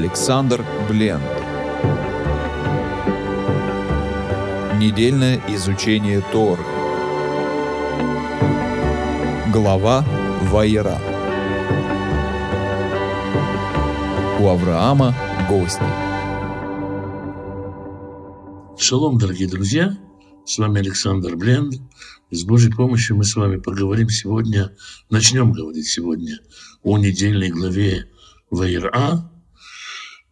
Александр Бленд. Недельное изучение Торы. Глава Ваера. У Авраама гости. Шалом, дорогие друзья! С вами Александр Бленд. с Божьей помощью мы с вами поговорим сегодня, начнем говорить сегодня о недельной главе Ваира.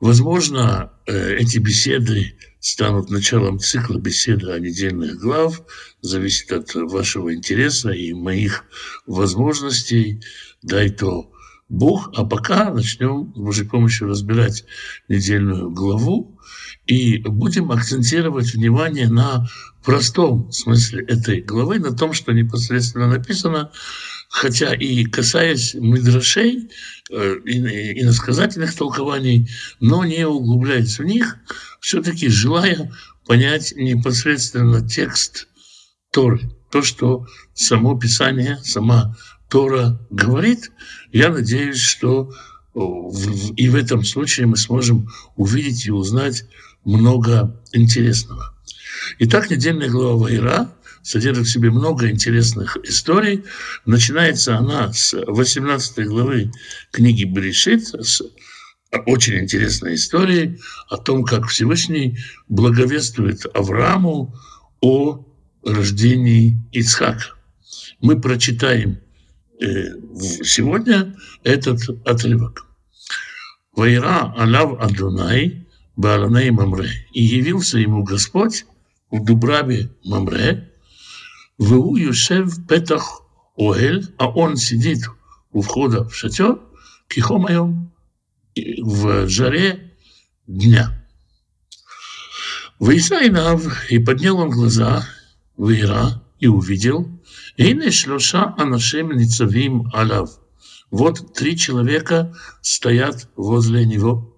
Возможно, э, эти беседы станут началом цикла беседы о недельных глав. Зависит от вашего интереса и моих возможностей. Дай то Бог. А пока начнем с Божьей помощью разбирать недельную главу и будем акцентировать внимание на простом смысле этой главы, на том, что непосредственно написано, хотя и касаясь мидрашей, э, иносказательных толкований, но не углубляясь в них, все-таки желая понять непосредственно текст Торы, то, что само Писание, сама Тора говорит, я надеюсь, что и в этом случае мы сможем увидеть и узнать много интересного. Итак, недельная глава Вайра содержит в себе много интересных историй. Начинается она с 18 главы книги Берешит, с очень интересной историей о том, как Всевышний благовествует Аврааму о рождении Ицхака. Мы прочитаем э, сегодня этот отрывок. «Вайра алав Адунай Баараней Мамре, и явился ему Господь в Дубраве Мамре, в Юшев Петах Оэль, а он сидит у входа в шатер, кихомаем, в жаре дня. Вейсайнав, и поднял он глаза, Вейра, и увидел, Ине шлоша анашем ницавим алав. Вот три человека стоят возле него.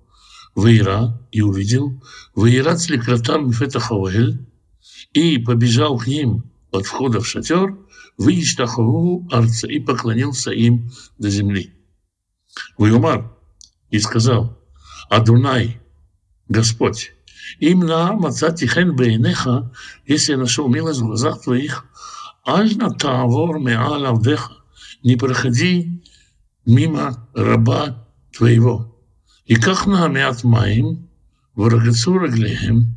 Вейра и увидел, Вейра цликратам фетахауэль, и побежал к ним от входа в шатер, выиштахову арца и поклонился им до земли. Вейумар и сказал, Адунай, Господь, им на мацати хен бейнеха, если я нашел милость в глазах твоих, аль на тавор меал авдеха, не проходи мимо раба твоего. И как на мят маим, ворогацу раглеем,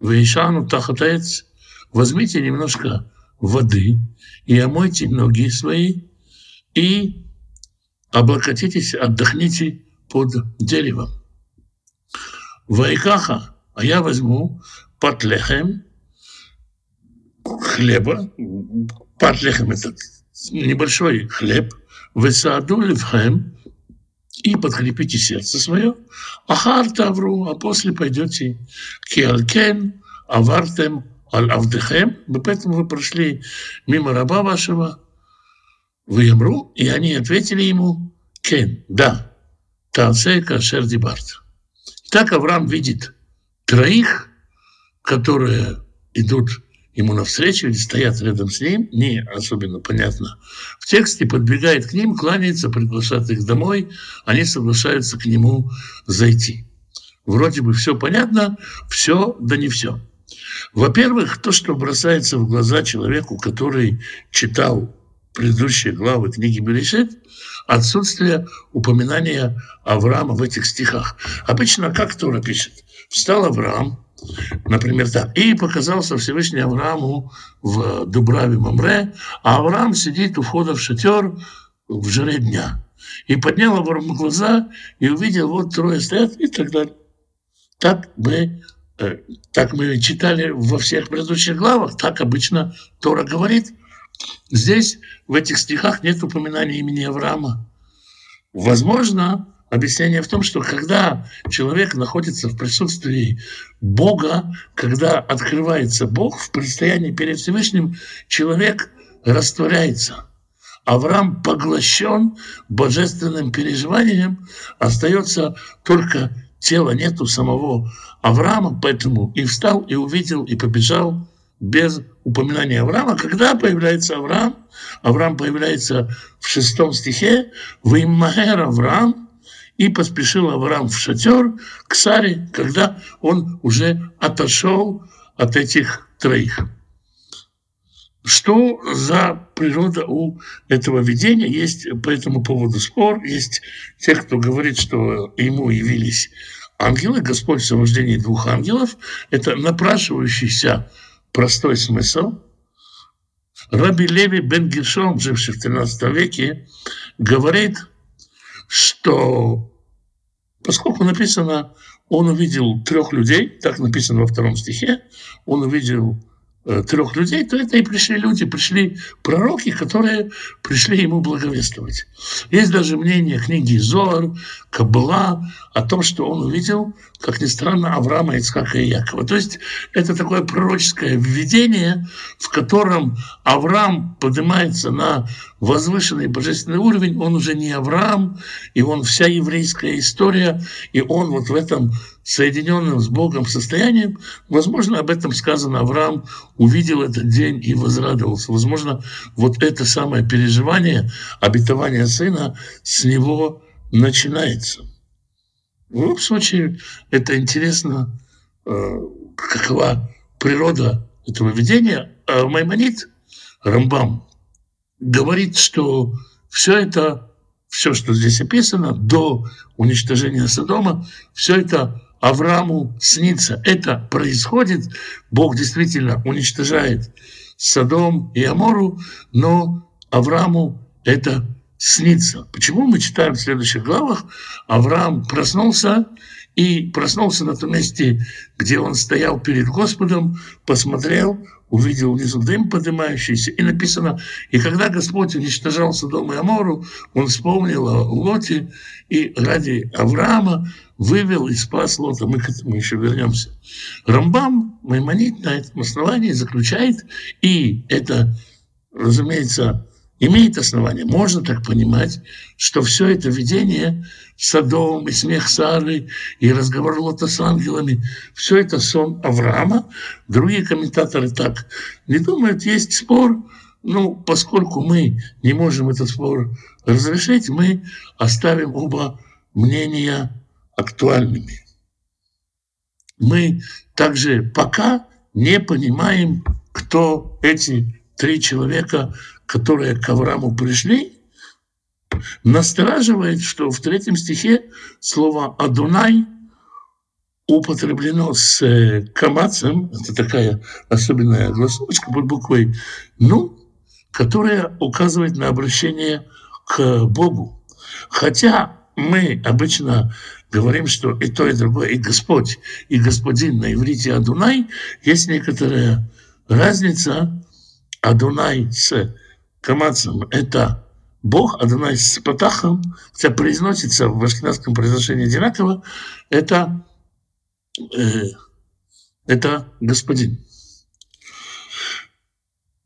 Вейшану тахатаец, возьмите немножко воды и омойте ноги свои, и облокотитесь, отдохните под деревом. Вайкаха, а я возьму патлехем, хлеба, патлехем это небольшой хлеб, высаду левхем, и подкрепите сердце свое. Ахар тавру, а после пойдете киалкен, авартем, аль авдехем. Поэтому вы прошли мимо раба вашего, вы ямру, и они ответили ему, кен, да, таасей кашер дибарт. Так Авраам видит троих, которые идут ему навстречу или стоят рядом с ним, не особенно понятно. В тексте подбегает к ним, кланяется, приглашает их домой, они соглашаются к нему зайти. Вроде бы все понятно, все, да не все. Во-первых, то, что бросается в глаза человеку, который читал предыдущие главы книги Берешит, отсутствие упоминания Авраама в этих стихах. Обычно как Тора пишет? Встал Авраам, Например, так. И показался Всевышний Аврааму в Дубраве Мамре, а Авраам сидит у входа в шатер в жаре дня. И поднял Авраам глаза и увидел, вот трое стоят и так далее. Так мы, э, так мы читали во всех предыдущих главах, так обычно Тора говорит. Здесь, в этих стихах, нет упоминания имени Авраама. Возможно, Объяснение в том, что когда человек находится в присутствии Бога, когда открывается Бог в предстоянии перед Всевышним, человек растворяется. Авраам поглощен божественным переживанием, остается только тело, нету самого Авраама, поэтому и встал, и увидел, и побежал без упоминания Авраама. Когда появляется Авраам? Авраам появляется в шестом стихе. «Виммахер Авраам» и поспешил Авраам в шатер к Саре, когда он уже отошел от этих троих. Что за природа у этого видения? Есть по этому поводу спор. Есть те, кто говорит, что ему явились ангелы, Господь в сопровождении двух ангелов. Это напрашивающийся простой смысл. Раби Леви бен Гершон, живший в 13 веке, говорит, что поскольку написано, он увидел трех людей, так написано во втором стихе, он увидел трех людей, то это и пришли люди, пришли пророки, которые пришли ему благовествовать. Есть даже мнение книги Зор, Кабала о том, что он увидел, как ни странно, Авраама, Ицхака и Якова. То есть это такое пророческое введение, в котором Авраам поднимается на возвышенный божественный уровень, он уже не Авраам, и он вся еврейская история, и он вот в этом соединенном с Богом состоянием, возможно, об этом сказано, Авраам увидел этот день и возрадовался. Возможно, вот это самое переживание, обетование сына с него начинается. В любом случае, это интересно, э, какова природа этого видения. А Маймонит, Рамбам, говорит, что все это, все, что здесь описано, до уничтожения Содома, все это Аврааму снится. Это происходит, Бог действительно уничтожает Содом и Амору, но Аврааму это снится. Почему мы читаем в следующих главах? Авраам проснулся и проснулся на том месте, где он стоял перед Господом, посмотрел, увидел внизу дым поднимающийся, и написано, и когда Господь уничтожал Содом и Амору, он вспомнил о Лоте, и ради Авраама вывел и спас Лота. Мы к этому еще вернемся. Рамбам, Маймонит на этом основании заключает, и это, разумеется, имеет основание. Можно так понимать, что все это видение Садом и смех Сары и разговор Лота с ангелами, все это сон Авраама. Другие комментаторы так не думают. Есть спор, ну, поскольку мы не можем этот спор разрешить, мы оставим оба мнения актуальными. Мы также пока не понимаем, кто эти три человека, которые к Аврааму пришли, настораживает, что в третьем стихе слово «Адунай» употреблено с э, камацем, это такая особенная голосовочка под буквой «ну», которая указывает на обращение к Богу. Хотя мы обычно говорим, что и то, и другое, и Господь, и Господин на иврите Адунай, есть некоторая разница. Адунай с камацем – это Бог, Адонай с Патахом, хотя произносится в ашкенадском произношении одинаково, это, э, это Господин.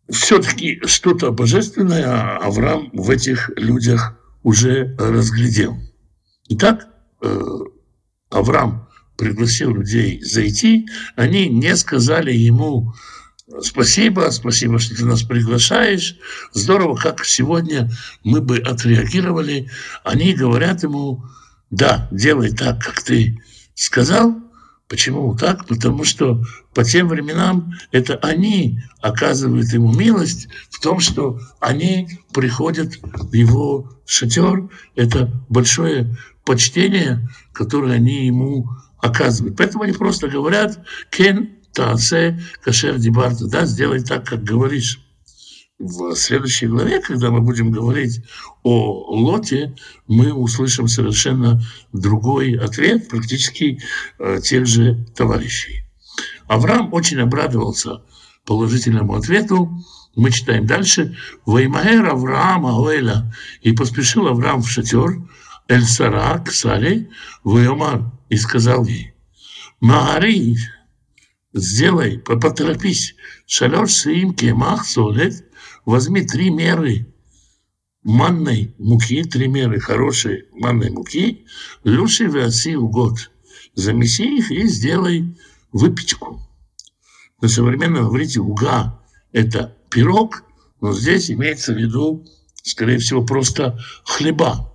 Все-таки что-то божественное Авраам в этих людях уже разглядел. Итак, э, Авраам пригласил людей зайти, они не сказали ему, Спасибо, спасибо, что ты нас приглашаешь. Здорово, как сегодня мы бы отреагировали. Они говорят ему, да, делай так, как ты сказал. Почему так? Потому что по тем временам это они оказывают ему милость в том, что они приходят в его шатер. Это большое почтение, которое они ему оказывают. Поэтому они просто говорят, кен Таасе кашер дибарта, да, сделай так, как говоришь. В следующей главе, когда мы будем говорить о Лоте, мы услышим совершенно другой ответ, практически э, тех же товарищей. Авраам очень обрадовался положительному ответу. Мы читаем дальше. «Ваймаэр Авраам Ауэля» и поспешил Авраам в шатер Эль-Сара к Саре, и сказал ей, «Маари, сделай, поторопись, шалеш сиим кемах солет, возьми три меры манной муки, три меры хорошей манной муки, люши вяси год, замеси их и сделай выпечку. На современном говорите уга – это пирог, но здесь имеется в виду, скорее всего, просто хлеба.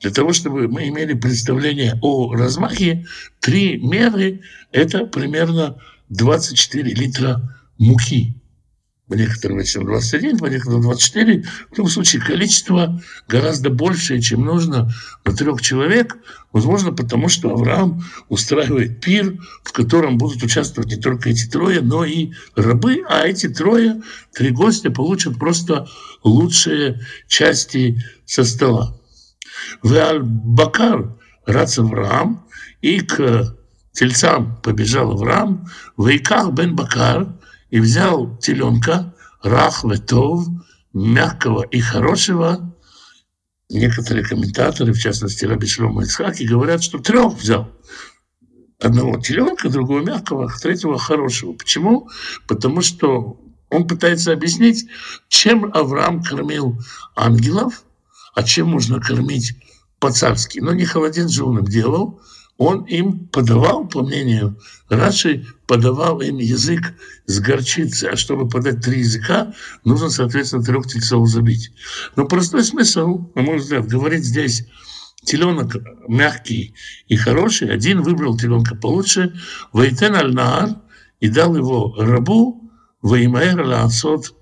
Для того, чтобы мы имели представление о размахе, три меры – это примерно 24 литра муки по некоторым версиям 21, по некоторым 24. В любом случае количество гораздо большее, чем нужно на трех человек. Возможно, потому что Авраам устраивает пир, в котором будут участвовать не только эти трое, но и рабы, а эти трое, три гостя, получат просто лучшие части со стола. В Аль-Бакар рад Авраам, и к тельцам побежал в Иках бен Бакар – и взял теленка, рах ветов, мягкого и хорошего. Некоторые комментаторы, в частности Раби Шлома Ицхаки, говорят, что трех взял. Одного теленка, другого мягкого, третьего хорошего. Почему? Потому что он пытается объяснить, чем Авраам кормил ангелов, а чем можно кормить по-царски. Но не холодец же он им делал, он им подавал, по мнению Раши, подавал им язык с горчицей. А чтобы подать три языка, нужно, соответственно, трех тельцов забить. Но простой смысл, на мой взгляд, говорит здесь, теленок мягкий и хороший, один выбрал теленка получше, вайтен аль наар и дал его рабу, ваимаэр лаасот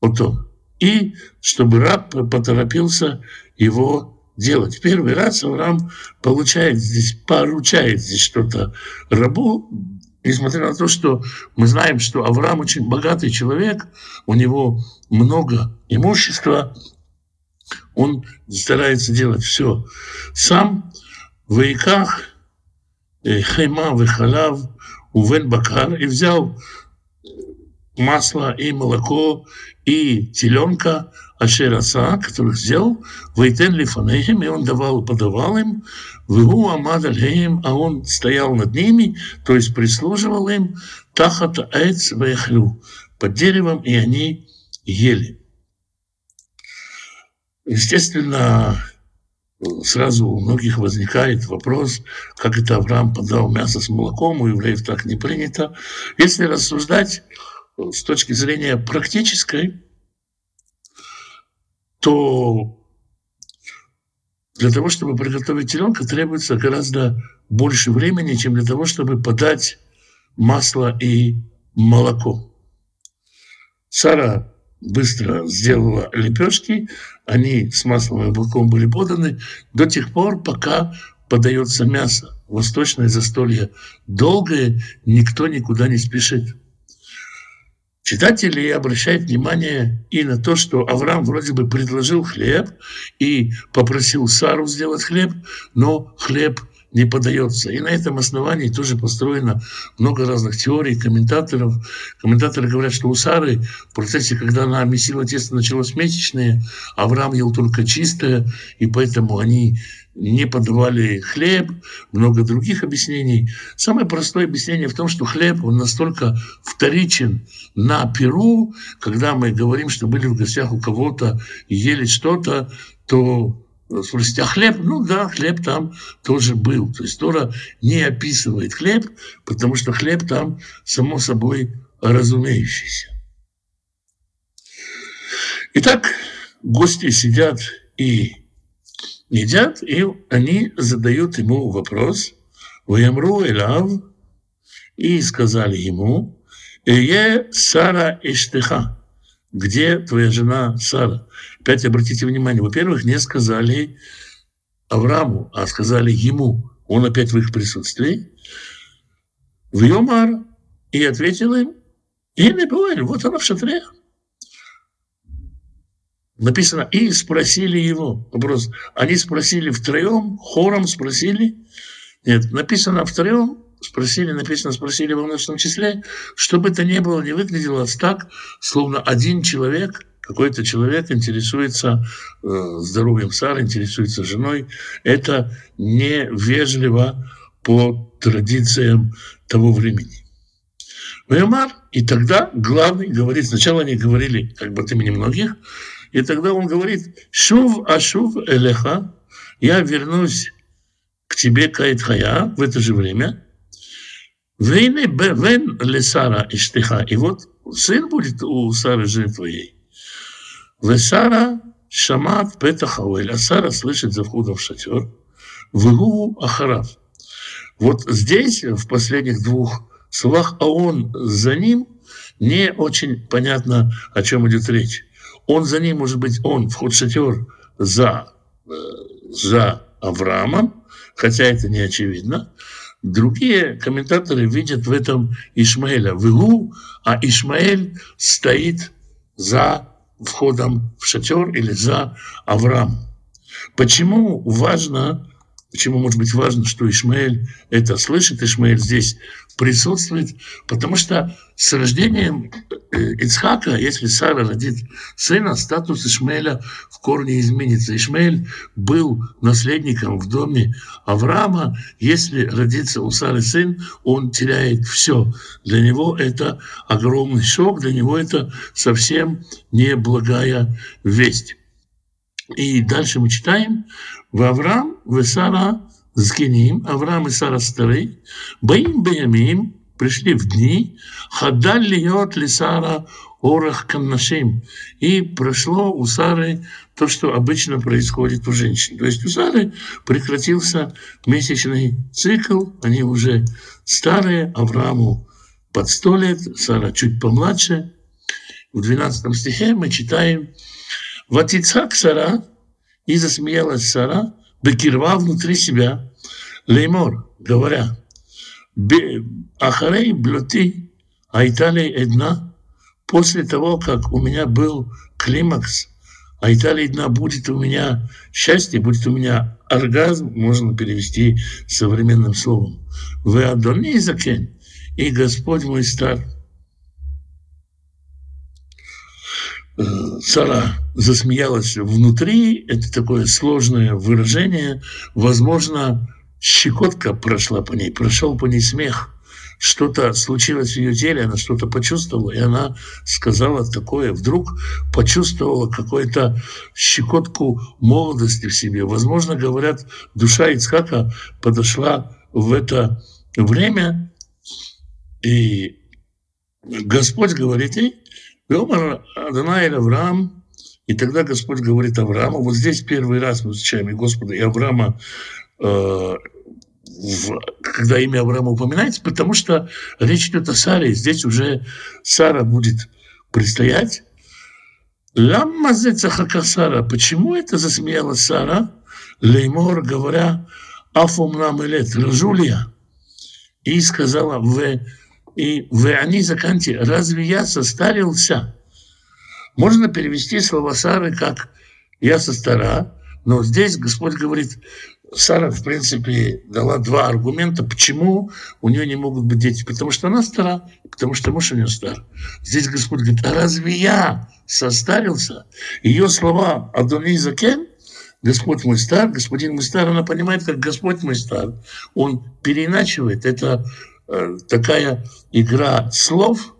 ото. И чтобы раб поторопился его делать. Первый раз Авраам получает здесь, поручает здесь что-то рабу, несмотря на то, что мы знаем, что Авраам очень богатый человек, у него много имущества, он старается делать все сам. В Иках, э, Хайма, Вехалав, Увен Бакар, и взял масло и молоко, и теленка, Ашераса, которых сделал, Вейтен Лифанехим, и он давал, подавал им, Вегу Амад а он стоял над ними, то есть прислуживал им, Тахат Эц Вехлю, под деревом, и они ели. Естественно, сразу у многих возникает вопрос, как это Авраам подал мясо с молоком, у евреев так не принято. Если рассуждать с точки зрения практической, то для того, чтобы приготовить теленка, требуется гораздо больше времени, чем для того, чтобы подать масло и молоко. Сара быстро сделала лепешки, они с маслом и молоком были поданы до тех пор, пока подается мясо. Восточное застолье долгое, никто никуда не спешит. Читатели обращают внимание и на то, что Авраам вроде бы предложил хлеб и попросил Сару сделать хлеб, но хлеб не подается. И на этом основании тоже построено много разных теорий, комментаторов. Комментаторы говорят, что у Сары в процессе, когда она месила тесто, началось месячные, Авраам ел только чистое, и поэтому они не подавали хлеб, много других объяснений. Самое простое объяснение в том, что хлеб, он настолько вторичен на Перу, когда мы говорим, что были в гостях у кого-то и ели что-то, то Спросите, а хлеб? Ну да, хлеб там тоже был. То есть Тора не описывает хлеб, потому что хлеб там само собой разумеющийся. Итак, гости сидят и едят, и они задают ему вопрос. Ваямру Элав, и сказали ему, Эе Сара Иштеха, где твоя жена Сара? Опять обратите внимание, во-первых, не сказали Аврааму, а сказали ему. Он опять в их присутствии. В Йомар и ответил им, и не вот она в шатре. Написано, и спросили его. Вопрос, они спросили втроем, хором спросили. Нет, написано втроем, спросили, написано, спросили во множественном числе, чтобы это не было, не выглядело так, словно один человек – какой-то человек интересуется э, здоровьем Сары, интересуется женой, это невежливо по традициям того времени. Веймар, и тогда главный говорит, сначала они говорили как бы от имени многих, и тогда он говорит, шув ашув элеха, я вернусь к тебе, Кайтхая, в это же время. Вейне вен лесара иштиха. И вот сын будет у Сары жены твоей. Весара Шамат Петахауэль, а Сара слышит за входом в шатер, Вегу Ахарав. Вот здесь, в последних двух словах, а он за ним, не очень понятно, о чем идет речь. Он за ним, может быть, он вход в шатер за, э, за Авраамом, хотя это не очевидно. Другие комментаторы видят в этом Ишмаэля, в Игу, а Ишмаэль стоит за входом в шатер или за Авраам. Почему важно Почему, может быть, важно, что Ишмаэль это слышит, Ишмаэль здесь присутствует? Потому что с рождением э, Ицхака, если Сара родит сына, статус Ишмаэля в корне изменится. Ишмаэль был наследником в доме Авраама. Если родится у Сары сын, он теряет все. Для него это огромный шок, для него это совсем неблагая весть. И дальше мы читаем, в Авраам, в Сара зкиним, Авраам и Сара старый, боим беямим, пришли в дни, хадаль льет ли Сара орах каннашим. И прошло у Сары то, что обычно происходит у женщин. То есть у Сары прекратился месячный цикл, они уже старые, Аврааму под сто лет, Сара чуть помладше. В 12 стихе мы читаем Ватицак Сара, и засмеялась Сара, Бекирва внутри себя, Леймор, говоря, Ахарей блюти, а Италия одна, после того, как у меня был климакс, а Италия одна будет у меня счастье, будет у меня оргазм, можно перевести современным словом. Вы Адони Закен, и Господь мой стар. Сара засмеялась внутри. Это такое сложное выражение. Возможно, щекотка прошла по ней, прошел по ней смех. Что-то случилось в ее теле, она что-то почувствовала, и она сказала такое, вдруг почувствовала какую-то щекотку молодости в себе. Возможно, говорят, душа Ицхака подошла в это время, и Господь говорит ей, Веомар Адонай Авраам, и тогда Господь говорит Аврааму, вот здесь первый раз мы встречаем и Господа, и Авраама, э, в, когда имя Авраама упоминается, потому что речь идет о Саре, и здесь уже Сара будет предстоять. Ламма Сара, почему это засмеялась Сара? Леймор, говоря, Афум нам элет, рожу ли я? И сказала, в и в они заканти, разве я состарился? Можно перевести слова Сары как «я состара», но здесь Господь говорит, Сара, в принципе, дала два аргумента, почему у нее не могут быть дети. Потому что она стара, потому что муж у нее стар. Здесь Господь говорит, а разве я состарился? Ее слова «Адони Закен» Господь мой стар, господин мой стар, она понимает, как Господь мой стар. Он переиначивает. Это такая игра слов.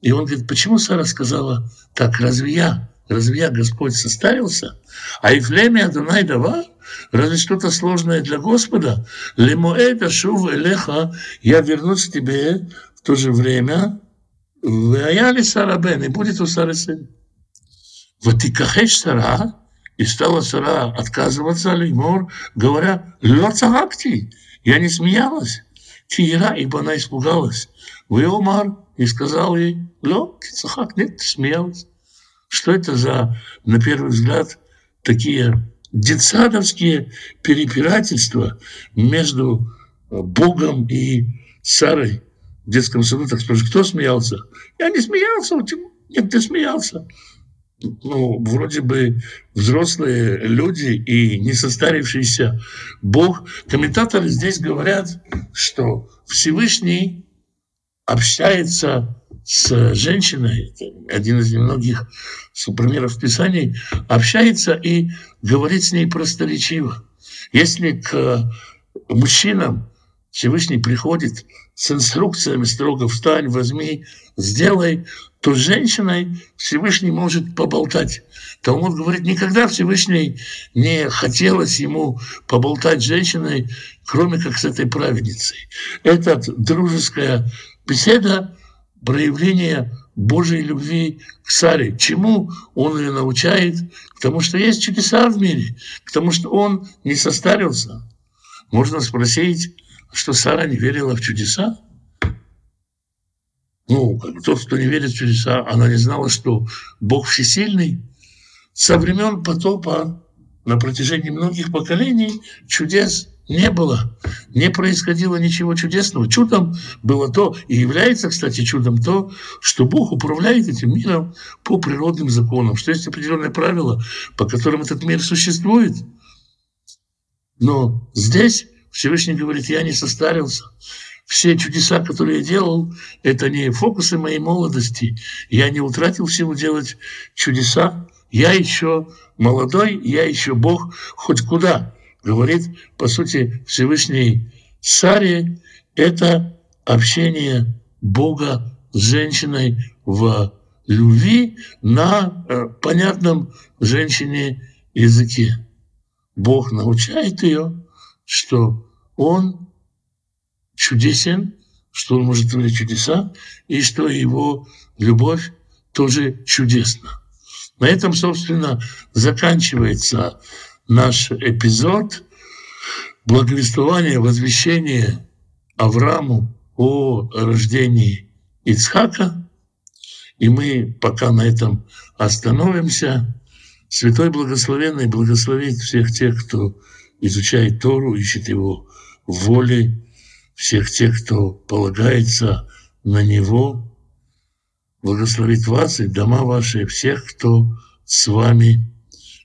И он говорит, почему Сара сказала так, разве я, разве я, Господь, состарился? А и в леме Адонай дава, разве что-то сложное для Господа? Лемоэда шув элеха, я вернусь к тебе в то же время, Ваяли Сара Бен, и будет у Сары сын. Ватикахеш Сара, и стала Сара отказываться, Леймор, говоря, Ло я не смеялась. Тира, ибо она испугалась. Виомар и сказал ей, Ло, Кицахак, нет, ты смеялась. Что это за, на первый взгляд, такие детсадовские перепирательства между Богом и Сарой в детском саду. Так спрашивают, кто смеялся? Я не смеялся, нет, ты смеялся ну, вроде бы взрослые люди и не состарившийся Бог. Комментаторы здесь говорят, что Всевышний общается с женщиной, один из немногих примеров Писаний, общается и говорит с ней просторечиво. Если к мужчинам Всевышний приходит с инструкциями строго «встань, возьми, сделай», то с женщиной Всевышний может поболтать. Талмуд говорит, никогда Всевышний не хотелось ему поболтать с женщиной, кроме как с этой праведницей. Эта дружеская беседа проявление Божьей любви к Саре. Чему он ее научает? Потому что есть чудеса в мире, потому что он не состарился. Можно спросить, что Сара не верила в чудеса? Ну, тот, кто не верит в чудеса, она не знала, что Бог всесильный. Со времен потопа на протяжении многих поколений чудес не было, не происходило ничего чудесного. Чудом было то, и является, кстати, чудом то, что Бог управляет этим миром по природным законам, что есть определенные правила, по которым этот мир существует. Но здесь Всевышний говорит, я не состарился. Все чудеса, которые я делал, это не фокусы моей молодости. Я не утратил силу делать чудеса. Я еще молодой, я еще Бог хоть куда говорит, по сути, Всевышний Саре, это общение Бога с женщиной в любви на э, понятном женщине языке. Бог научает ее, что Он чудесен, что Он может творить чудеса, и что Его любовь тоже чудесна. На этом, собственно, заканчивается наш эпизод благовествования, возвещения Аврааму о рождении Ицхака. И мы пока на этом остановимся. Святой Благословенный благословит всех тех, кто изучает Тору, ищет его воли, всех тех, кто полагается на него. Благословит вас и дома ваши, всех, кто с вами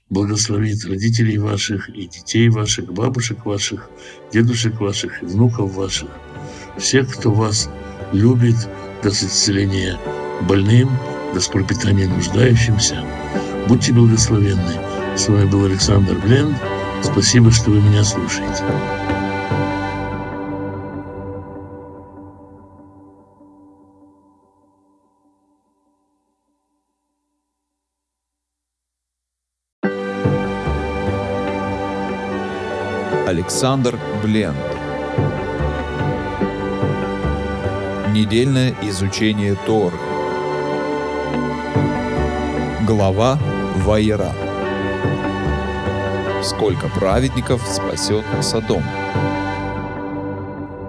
благословит родителей ваших и детей ваших, бабушек ваших, дедушек ваших и внуков ваших, всех, кто вас любит, даст исцеления больным, даст пропитание нуждающимся. Будьте благословенны. С вами был Александр Бленд. Спасибо, что вы меня слушаете. Александр Бленд. Недельное изучение Торы. Глава Ваера. Сколько праведников спасет Содом?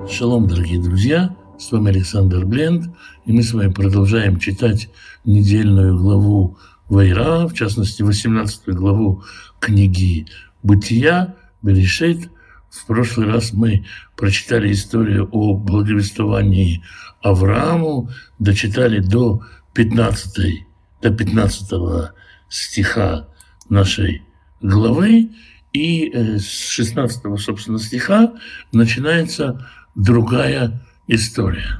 Шалом, дорогие друзья! С вами Александр Бленд, и мы с вами продолжаем читать недельную главу Вайра, в частности, 18 главу книги «Бытия», Берешит. В прошлый раз мы прочитали историю о благовествовании Аврааму, дочитали до 15, до 15 стиха нашей главы, и э, с 16, собственно, стиха начинается другая история.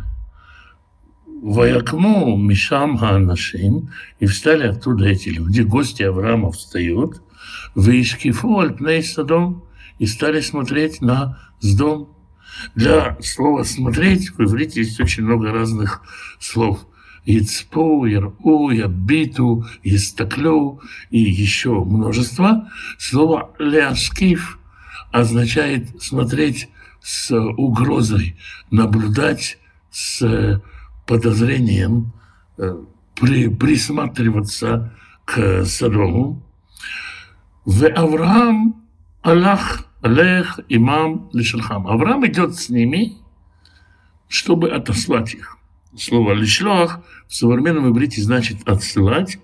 Ваякму Мишам Ханашим, и встали оттуда эти люди, гости Авраама встают, Вишкифу Альпней Садом, и стали смотреть на дом. Для слова «смотреть» в иврите есть очень много разных слов. Ицпу, Иру, Ябиту, Истаклю и еще множество. Слово «ляшкив» означает смотреть с угрозой, наблюдать с подозрением, э, при, присматриваться к Содому. В Авраам Аллах Лех, имам, лишелхам. Авраам идет с ними, чтобы отослать их. Слово лишлах в современном иврите значит отсылать.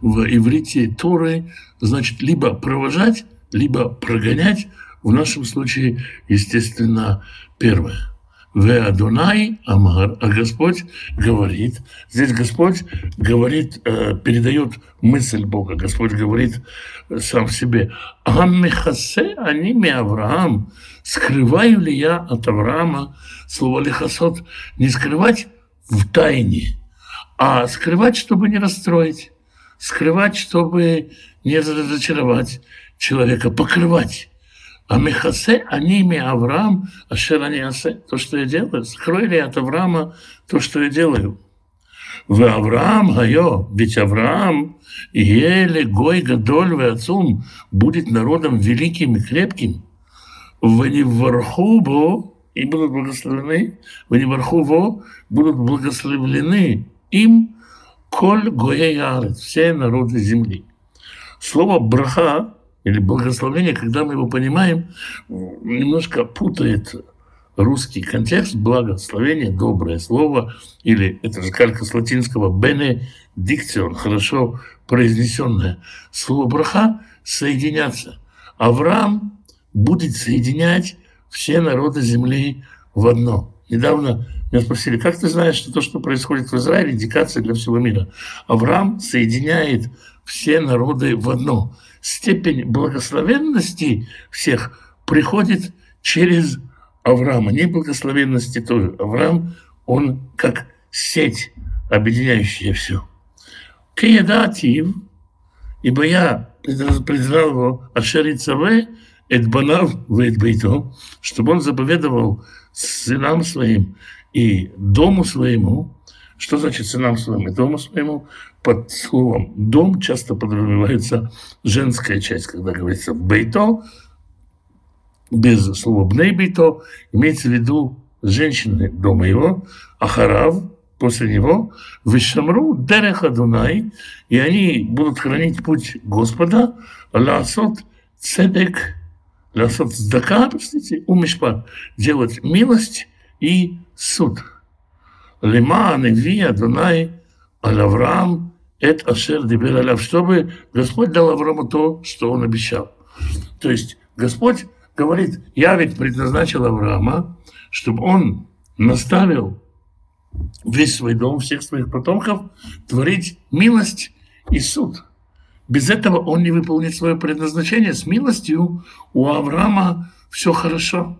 В иврите Торы значит либо провожать, либо прогонять. В нашем случае, естественно, первое. В Адонай Амар, а Господь говорит, здесь Господь говорит, э, передает мысль Бога, Господь говорит сам в себе, Аммихасе аними Авраам, скрываю ли я от Авраама, слово лихасот, не скрывать в тайне, а скрывать, чтобы не расстроить, скрывать, чтобы не разочаровать человека, покрывать. А Мехасе, они ми Авраам, а Шераниасе, то, что я делаю, скрой ли от Авраама то, что я делаю. В Авраам, гайо, ведь Авраам, еле гой гадоль в отцум, будет народом великим и крепким. В Невархубу, и будут благословены, в Небархуво будут благословлены им коль гоей все народы земли. Слово браха или благословение, когда мы его понимаем, немножко путает русский контекст, благословение, доброе слово, или это же калька с латинского «бенедикцион», хорошо произнесенное. Слово «браха» соединяться. Авраам будет соединять все народы земли в одно. Недавно меня спросили, как ты знаешь, что то, что происходит в Израиле, индикация для всего мира. Авраам соединяет все народы в одно. Степень благословенности всех приходит через Авраама. Не благословенности тоже. Авраам, он как сеть, объединяющая все. Кеядатив, ибо я признал его Ашери Цаве, Эдбанав Бейто, чтобы он заповедовал сынам своим и дому своему. Что значит сынам своим и дому своему? Под словом «дом» часто подразумевается женская часть, когда говорится «бейто», без слова «бней бейто», имеется в виду женщины дома его, Ахарав, после него, Вишамру Дереха Дунай, и они будут хранить путь Господа, Ласот Цедек, Ласот Здака, простите, Умишпат, делать милость и суд. Лима Неви Дунай Аль Авраам Эт Ашер Дибер чтобы Господь дал Аврааму то, что он обещал. То есть Господь говорит, я ведь предназначил Авраама, чтобы он наставил весь свой дом, всех своих потомков, творить милость и суд. Без этого он не выполнит свое предназначение. С милостью у Авраама все хорошо.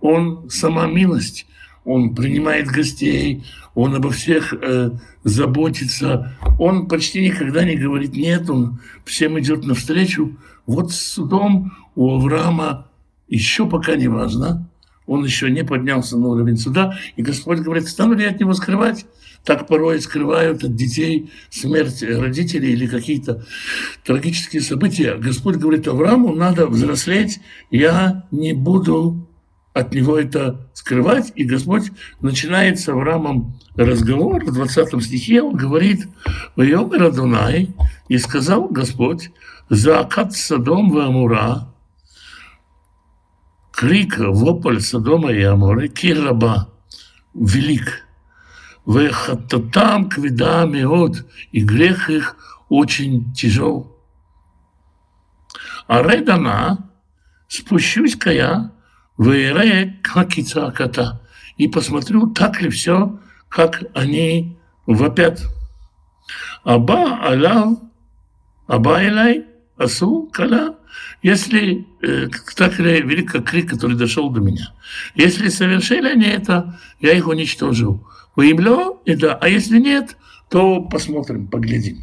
Он сама милость. Он принимает гостей, он обо всех э, заботится. Он почти никогда не говорит «нет», он всем идет навстречу. Вот с судом у Авраама еще пока не важно, он еще не поднялся на уровень суда, и Господь говорит, стану ли от него скрывать? Так порой скрывают от детей смерть родителей или какие-то трагические события. Господь говорит, Аврааму надо взрослеть, я не буду от него это скрывать. И Господь начинает с Авраамом разговор. В 20 стихе он говорит, «Вайомер Адонай, и сказал Господь, за Акат Садом в Амура, крик, вопль Содома и Аморы, кираба, велик. Вехататам квида меот, и грех их очень тяжел. А редана, спущусь-ка я, вейре кота, и посмотрю, так ли все, как они вопят. Аба алав, аба элай, асу кала, если э, так или велик крик, который дошел до меня. Если совершили они это, я их уничтожил. Выемлю, и да. А если нет, то посмотрим, поглядим.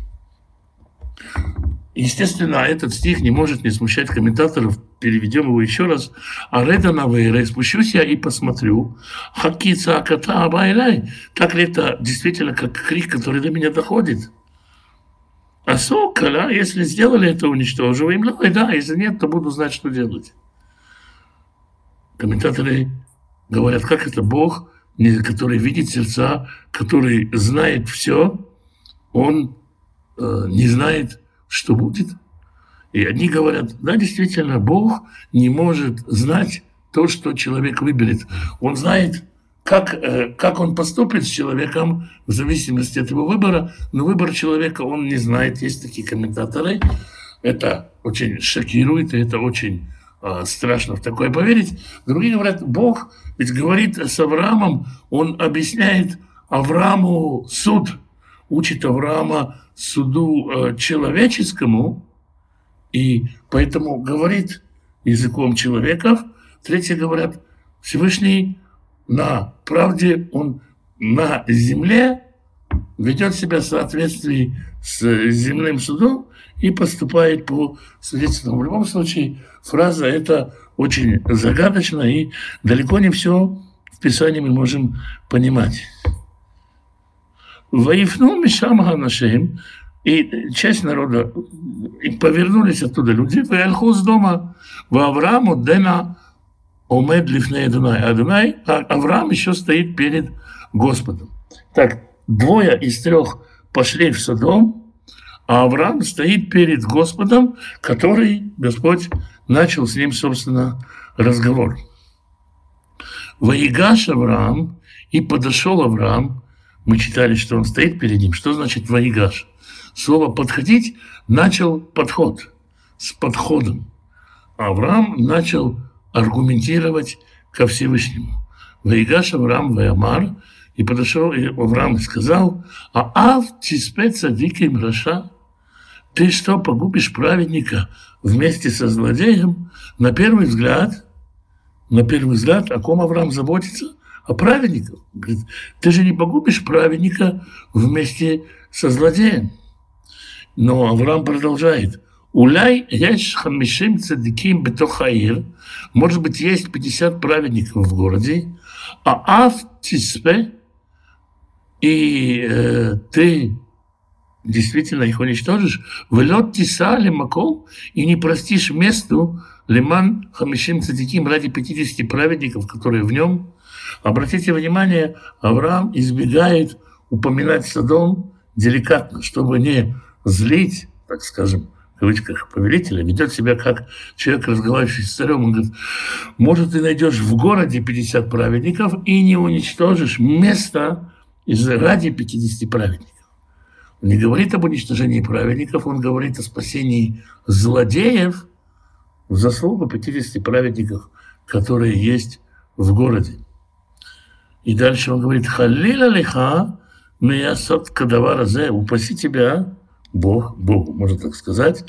Естественно, этот стих не может не смущать комментаторов. Переведем его еще раз. А реда на вейре, спущусь я и посмотрю. Хакица аката абайлай. Так ли это действительно как крик, который до меня доходит? А сокола, если сделали это, уничтоживаем. Ну, и да, если нет, то буду знать, что делать. Комментаторы говорят, как это Бог, который видит сердца, который знает все, он э, не знает, что будет. И одни говорят, да, действительно, Бог не может знать то, что человек выберет. Он знает как, э, как он поступит с человеком в зависимости от его выбора, но выбор человека он не знает. Есть такие комментаторы. Это очень шокирует, и это очень э, страшно в такое поверить. Другие говорят, Бог ведь говорит с Авраамом, он объясняет Аврааму суд, учит Авраама суду э, человеческому, и поэтому говорит языком человеков. Третьи говорят, Всевышний на правде, он на земле ведет себя в соответствии с земным судом и поступает по свидетельству. В любом случае, фраза эта очень загадочна, и далеко не все в Писании мы можем понимать. Воифну Мишам Ханашем, и часть народа, и повернулись оттуда люди, в Альхуз дома, в Аврааму Дена Омед лифней Адунай. Адунай, Авраам еще стоит перед Господом. Так, двое из трех пошли в Содом, а Авраам стоит перед Господом, который, Господь, начал с ним, собственно, разговор. Воигаш Авраам, и подошел Авраам, мы читали, что он стоит перед ним. Что значит воигаш? Слово «подходить» начал подход, с подходом. Авраам начал аргументировать ко Всевышнему. Воигаш Авраам Ваямар, и подошел и Авраам и сказал, а ав тиспеца диким раша, ты что, погубишь праведника вместе со злодеем? На первый взгляд, на первый взгляд, о ком Авраам заботится? О праведниках. Говорит, ты же не погубишь праведника вместе со злодеем. Но Авраам продолжает. Уляй есть хамишим цадиким бетохаир. Может быть, есть 50 праведников в городе. А ав тиспе, и э, ты действительно их уничтожишь, влет тиса лимаком, и не простишь месту лиман хамишим цадиким ради 50 праведников, которые в нем. Обратите внимание, Авраам избегает упоминать Содом деликатно, чтобы не злить, так скажем, в кавычках, повелителя, ведет себя как человек, разговаривающий с царем. Он говорит, может, ты найдешь в городе 50 праведников и не уничтожишь место из ради 50 праведников. Он не говорит об уничтожении праведников, он говорит о спасении злодеев в заслугу 50 праведников, которые есть в городе. И дальше он говорит, халила лиха, миясот кадавара зе, упаси тебя, Бог, Богу, можно так сказать,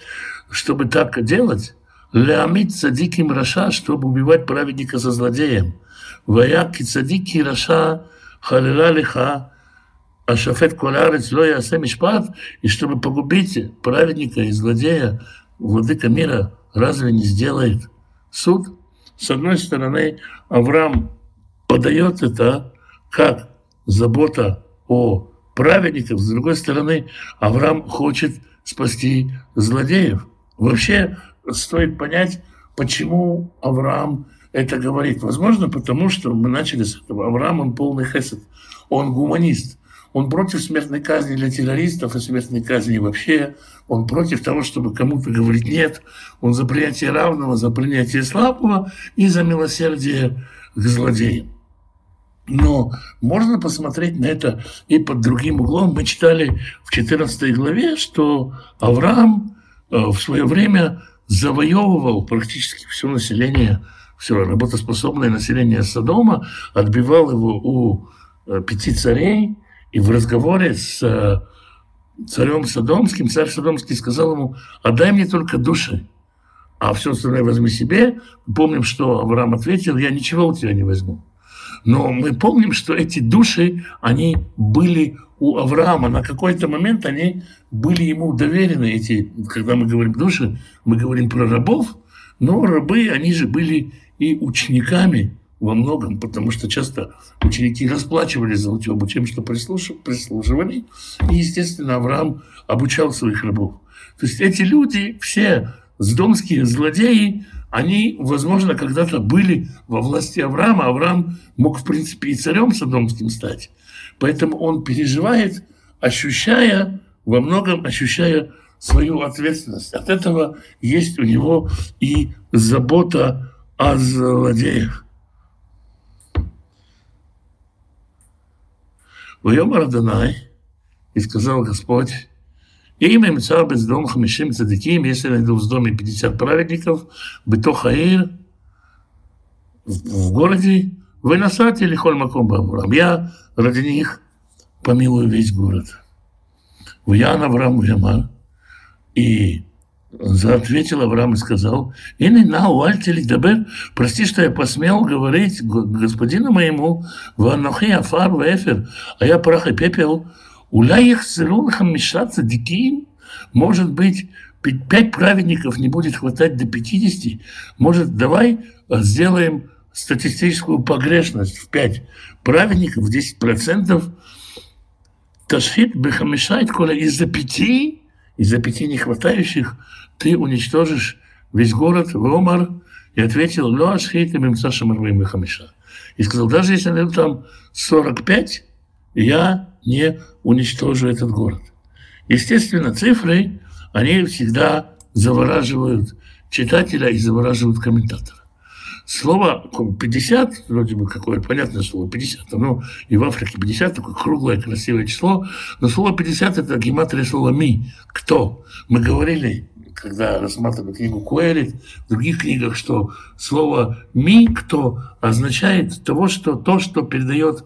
чтобы так делать, леамит садиким раша, чтобы убивать праведника за злодеем. Ваяки садики раша халила лиха, а шафет колярец лоя мишпат, и чтобы погубить праведника и злодея, владыка мира разве не сделает суд? С одной стороны, Авраам подает это как забота о праведников, с другой стороны, Авраам хочет спасти злодеев. Вообще стоит понять, почему Авраам это говорит. Возможно, потому что мы начали с этого. Авраам, он полный хесед, он гуманист. Он против смертной казни для террористов и смертной казни вообще. Он против того, чтобы кому-то говорить «нет». Он за принятие равного, за принятие слабого и за милосердие к злодеям. Но можно посмотреть на это и под другим углом. Мы читали в 14 главе, что Авраам э, в свое время завоевывал практически все население, все работоспособное население Содома, отбивал его у э, пяти царей, и в разговоре с э, царем Содомским, царь Содомский сказал ему, отдай мне только души, а все остальное возьми себе. Помним, что Авраам ответил, я ничего у тебя не возьму. Но мы помним, что эти души, они были у Авраама. На какой-то момент они были ему доверены. Эти, когда мы говорим души, мы говорим про рабов, но рабы, они же были и учениками во многом, потому что часто ученики расплачивались за учебу тем, что прислуживали. И, естественно, Авраам обучал своих рабов. То есть эти люди, все сдомские злодеи, они, возможно, когда-то были во власти Авраама. Авраам мог, в принципе, и царем Содомским стать. Поэтому он переживает, ощущая, во многом ощущая свою ответственность. От этого есть у него и забота о злодеях. Воем Арданай, и сказал Господь, без дом хамишим цадиким, если найду в доме 50 праведников, бетохаир, в городе, вы насате или холь маком Авраам. Я ради них помилую весь город. Ян Авраам Ямар. И ответил Авраам и сказал, «И не на уальтели дабер, прости, что я посмел говорить господину моему, в анохи афар в эфир, а я прах и пепел, Уля их хамишаться диким. Может быть, пять праведников не будет хватать до 50. Может, давай сделаем статистическую погрешность в 5 праведников, 10%. Ташфит бехамишает, коля из-за пяти, из-за пяти не хватающих, ты уничтожишь весь город, в Омар, И ответил, ну, ашхейта мимца шамарвим хамиша. И сказал, даже если там 45, я не уничтожу этот город. Естественно, цифры, они всегда завораживают читателя и завораживают комментатора. Слово 50, вроде бы какое понятное слово, 50, но и в Африке 50, такое круглое, красивое число, но слово 50 – это гематрия слова «ми», «кто». Мы говорили, когда рассматривали книгу Куэлит, в других книгах, что слово «ми», «кто» означает того, что, то, что передает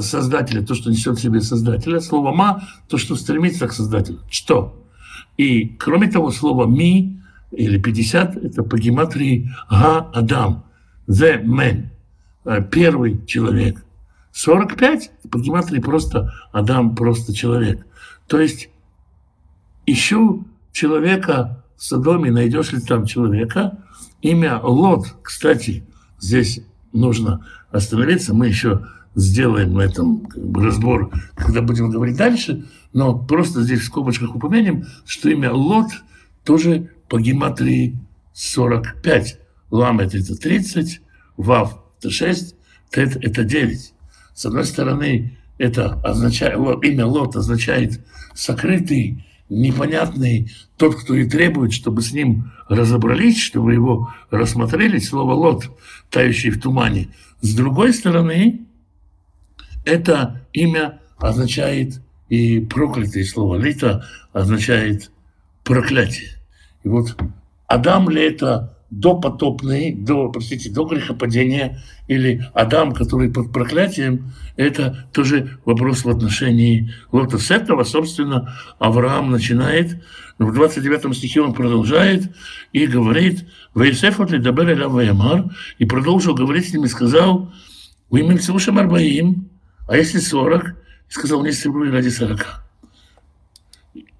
Создателя, то, что несет в себе Создателя. Слово «ма» – то, что стремится к Создателю. Что? И, кроме того, слово «ми» или 50 – это по гематрии «га Адам», «the man», э, первый человек. 45 – по гематрии просто Адам, просто человек. То есть ищу человека в Содоме, найдешь ли там человека. Имя Лот, кстати, здесь нужно остановиться. Мы еще сделаем на этом как бы, разбор, когда будем говорить дальше. Но просто здесь в скобочках упомянем, что имя Лот тоже по гематрии 45. Ламет – это 30, Вав – это 6, Тет – это 9. С одной стороны, это означает, имя Лот означает сокрытый, непонятный, тот, кто и требует, чтобы с ним разобрались, чтобы его рассмотрели, слово «лот», тающий в тумане. С другой стороны, это имя означает и проклятое слово «лита» означает проклятие. И вот Адам ли это допотопный, до, простите, до грехопадения, или Адам, который под проклятием, это тоже вопрос в отношении Лота. С этого, собственно, Авраам начинает, в 29 стихе он продолжает и говорит, «Ваисеф от лидабер эля ваямар», и продолжил говорить с ним и сказал, «Вы имеем слушаем арбаим, а если 40?» И сказал, «Не стреблю ради 40».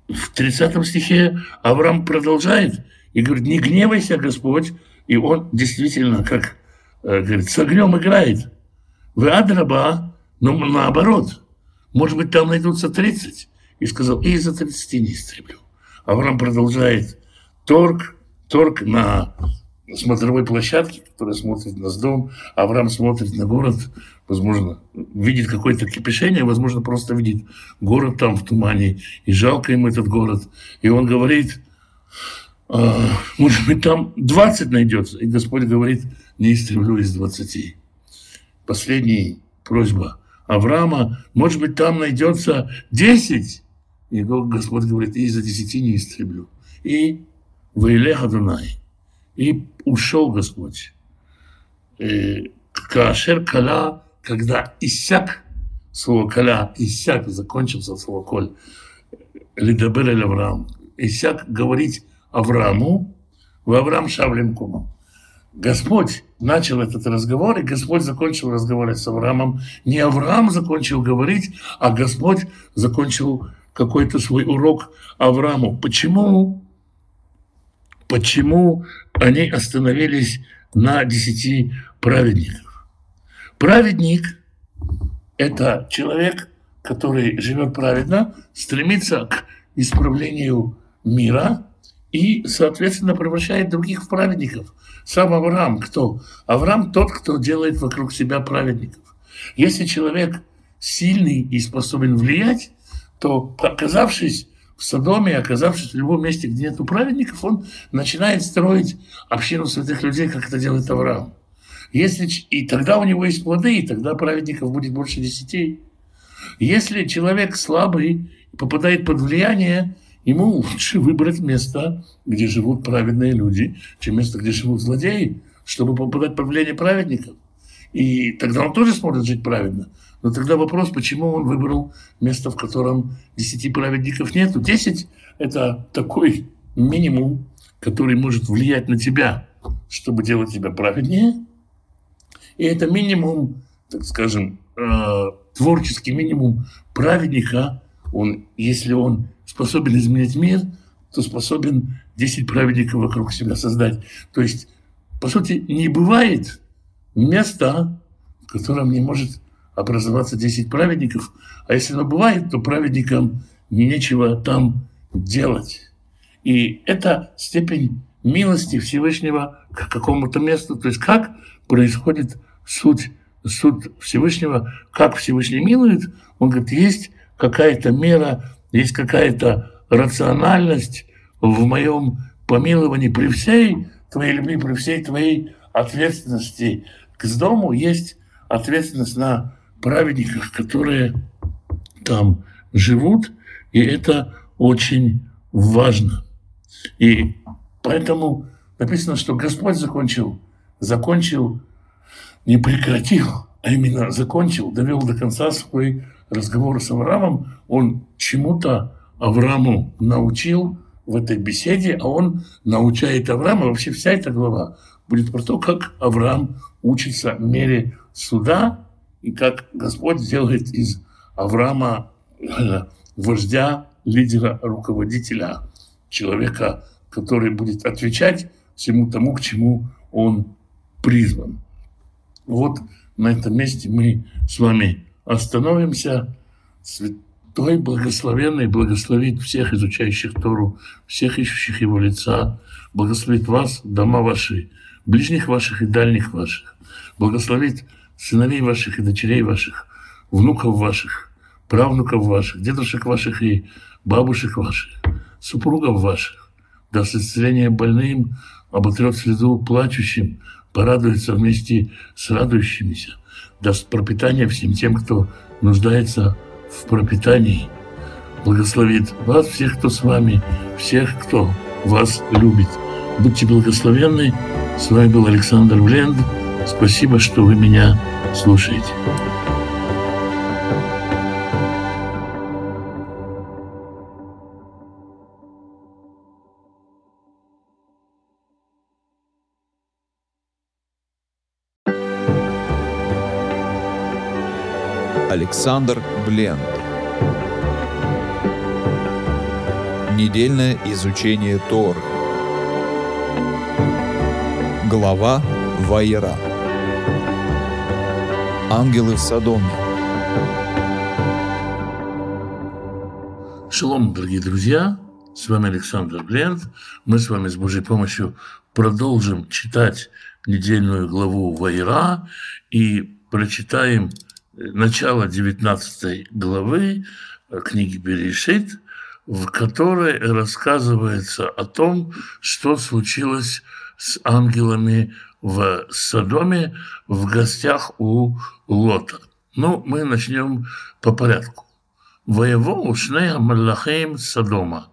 В 30 стихе Авраам продолжает – и говорит, не гневайся, Господь. И он действительно, как э, говорит, с огнем играет. Вы адраба, но наоборот. Может быть, там найдутся 30. И сказал, и за 30 не истреблю. Авраам продолжает. Торг, торг на смотровой площадке, которая смотрит на дом. Авраам смотрит на город, возможно, видит какое-то кипишение, возможно, просто видит город там в тумане, и жалко ему этот город. И он говорит, а, может быть, там 20 найдется. И Господь говорит, не истреблю из 20. Последняя просьба Авраама, может быть, там найдется 10. И Господь говорит, и за 10 не истреблю. И Ваилеха Дунай. И ушел Господь. И Кашер Кала, когда иссяк, слово Кала, иссяк, закончился слово Коль, Лидабер Авраам, иссяк говорить Аврааму, в Авраам Шавлем Кумом. Господь начал этот разговор, и Господь закончил разговор с Авраамом. Не Авраам закончил говорить, а Господь закончил какой-то свой урок Аврааму. Почему? Почему они остановились на десяти праведников? Праведник – это человек, который живет праведно, стремится к исправлению мира – и, соответственно, превращает других в праведников. Сам Авраам кто? Авраам тот, кто делает вокруг себя праведников. Если человек сильный и способен влиять, то, оказавшись в Содоме, оказавшись в любом месте, где нет праведников, он начинает строить общину святых людей, как это делает Авраам. Если, и тогда у него есть плоды, и тогда праведников будет больше десяти. Если человек слабый, попадает под влияние, ему лучше выбрать место, где живут праведные люди, чем место, где живут злодеи, чтобы попадать под влияние праведников. И тогда он тоже сможет жить праведно. Но тогда вопрос, почему он выбрал место, в котором десяти праведников нету. Десять – это такой минимум, который может влиять на тебя, чтобы делать тебя праведнее. И это минимум, так скажем, э, творческий минимум праведника. Он, если он способен изменить мир, то способен 10 праведников вокруг себя создать. То есть, по сути, не бывает места, в котором не может образоваться 10 праведников, а если оно бывает, то праведникам нечего там делать. И эта степень милости Всевышнего к какому-то месту. То есть как происходит суть, суд Всевышнего, как Всевышний милует. Он говорит, есть какая-то мера, есть какая-то рациональность в моем помиловании при всей твоей любви, при всей твоей ответственности к дому есть ответственность на праведниках, которые там живут, и это очень важно. И поэтому написано, что Господь закончил, закончил, не прекратил, а именно закончил, довел до конца свой разговор с Авраамом. Он чему-то Аврааму научил в этой беседе, а он научает Авраама. Вообще вся эта глава будет про то, как Авраам учится мере суда, и как Господь сделает из Авраама э, вождя, лидера, руководителя, человека, который будет отвечать всему тому, к чему он призван. Вот на этом месте мы с вами остановимся. Святой Благословенный благословит всех изучающих Тору, всех ищущих Его лица, благословит вас, дома ваши, ближних ваших и дальних ваших, благословит сыновей ваших и дочерей ваших, внуков ваших, правнуков ваших, дедушек ваших и бабушек ваших, супругов ваших, даст исцеление больным, оботрет слезу плачущим, порадуется вместе с радующимися, даст пропитание всем тем, кто нуждается в пропитании. Благословит вас, всех, кто с вами, всех, кто вас любит. Будьте благословенны. С вами был Александр Бленд. Спасибо, что вы меня слушаете. Александр Бленд. Недельное изучение Торы. Глава Вайера. Ангелы в Содоме. Шалом, дорогие друзья! С вами Александр Бленд. Мы с вами с Божьей помощью продолжим читать недельную главу Вайра и прочитаем начало 19 главы книги Берешит, в которой рассказывается о том, что случилось с ангелами в Содоме в гостях у Лота. Ну, мы начнем по порядку. Воево ушнея Малахеем Содома.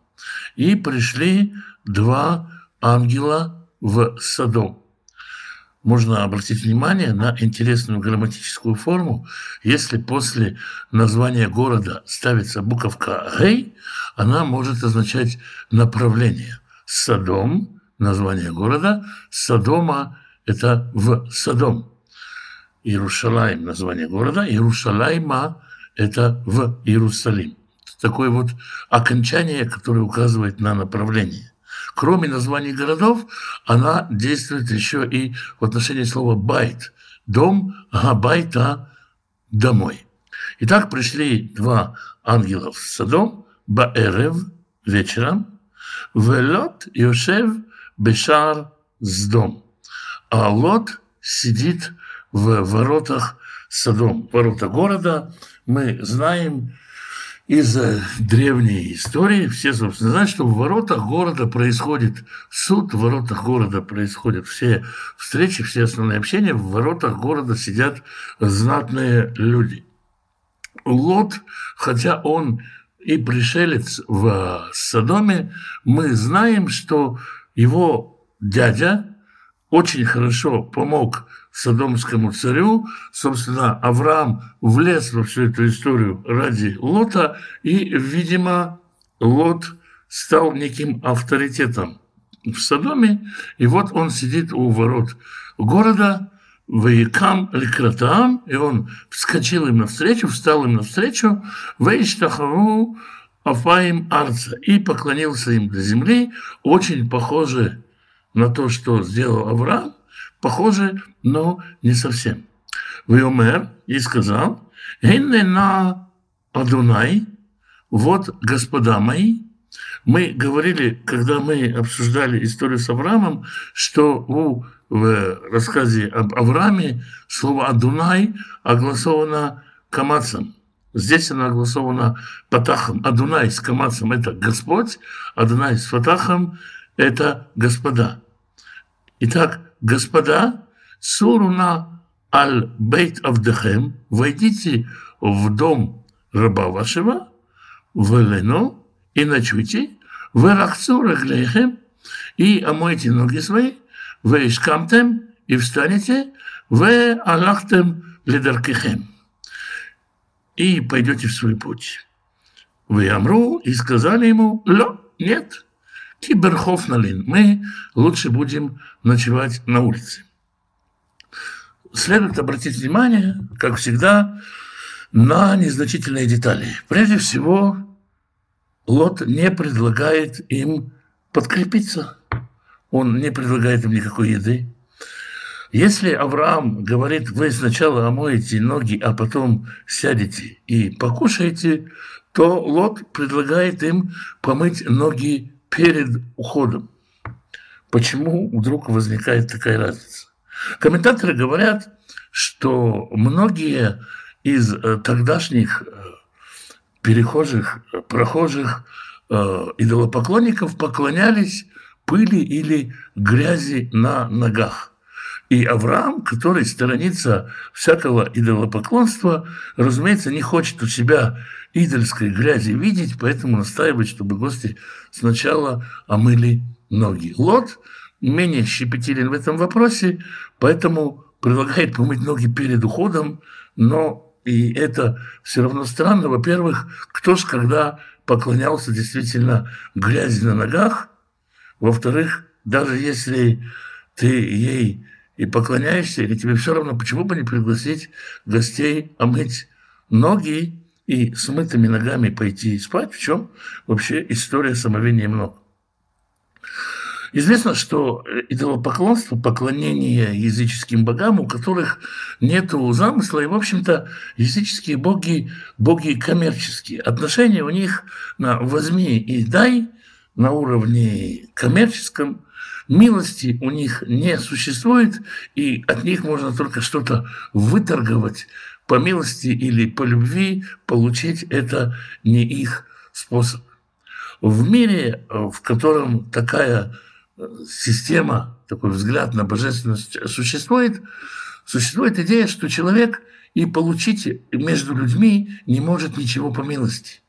И пришли два ангела в Содом. Можно обратить внимание на интересную грамматическую форму. Если после названия города ставится буковка «гей», она может означать направление. Содом название города. Содома – это в Содом. Иерушалаем – название города. Иерушалайма – это в Иерусалим. Такое вот окончание, которое указывает на направление. Кроме названий городов, она действует еще и в отношении слова «байт» – дом, а «байта» – домой. Итак, пришли два ангела в Содом, Баэрев – вечером, Велот Йошев Бешар Сдом. А Лот сидит в воротах Содом. Ворота города мы знаем из древней истории. Все, собственно, знают, что в воротах города происходит суд, в воротах города происходят все встречи, все основные общения. В воротах города сидят знатные люди. Лот, хотя он и пришелец в Содоме, мы знаем, что его дядя очень хорошо помог Содомскому царю. Собственно, Авраам влез во всю эту историю ради Лота, и, видимо, Лот стал неким авторитетом в Содоме, и вот он сидит у ворот города, Ваикам Ликратаам, и он вскочил им навстречу, встал им навстречу, Вейштахару Афаим Арца. И поклонился им до земли, очень похоже на то, что сделал Авраам, похоже, но не совсем. Виомер и сказал, на Адунай, вот господа мои, Мы говорили, когда мы обсуждали историю с Авраамом, что у, в рассказе об Аврааме слово «Адунай» огласовано камацем. Здесь оно огласовано патахом. Адунай с камацем – это Господь, Адунай с фатахом – это господа. Итак, господа, суруна аль бейт авдехем, войдите в дом раба вашего, в Лену, и ночуйте, в рахцу раглейхем, и омойте ноги свои, в ишкамтем, и встанете, в аллахтем ледаркихем, и пойдете в свой путь. Вы амру, и сказали ему, ло, нет, киберхов налин, мы лучше будем ночевать на улице. Следует обратить внимание, как всегда, на незначительные детали. Прежде всего, Лот не предлагает им подкрепиться. Он не предлагает им никакой еды. Если Авраам говорит, вы сначала омоете ноги, а потом сядете и покушаете, то Лот предлагает им помыть ноги перед уходом. Почему вдруг возникает такая разница? Комментаторы говорят, что многие из э, тогдашних э, перехожих, прохожих э, идолопоклонников поклонялись пыли или грязи на ногах. И Авраам, который сторонится всякого идолопоклонства, разумеется, не хочет у себя идольской грязи видеть, поэтому настаивает, чтобы гости сначала омыли ноги. Лот менее щепетилен в этом вопросе, поэтому предлагает помыть ноги перед уходом, но и это все равно странно. Во-первых, кто ж когда поклонялся действительно грязи на ногах. Во-вторых, даже если ты ей и поклоняешься, или тебе все равно, почему бы не пригласить гостей омыть ноги и с мытыми ногами пойти спать, в чем вообще история самовения много. Известно, что идолопоклонство, поклонение языческим богам, у которых нет замысла, и, в общем-то, языческие боги – боги коммерческие. Отношения у них на «возьми и дай» на уровне коммерческом, милости у них не существует, и от них можно только что-то выторговать по милости или по любви, получить это не их способ. В мире, в котором такая система, такой взгляд на божественность существует, существует идея, что человек и получить между людьми не может ничего по милости.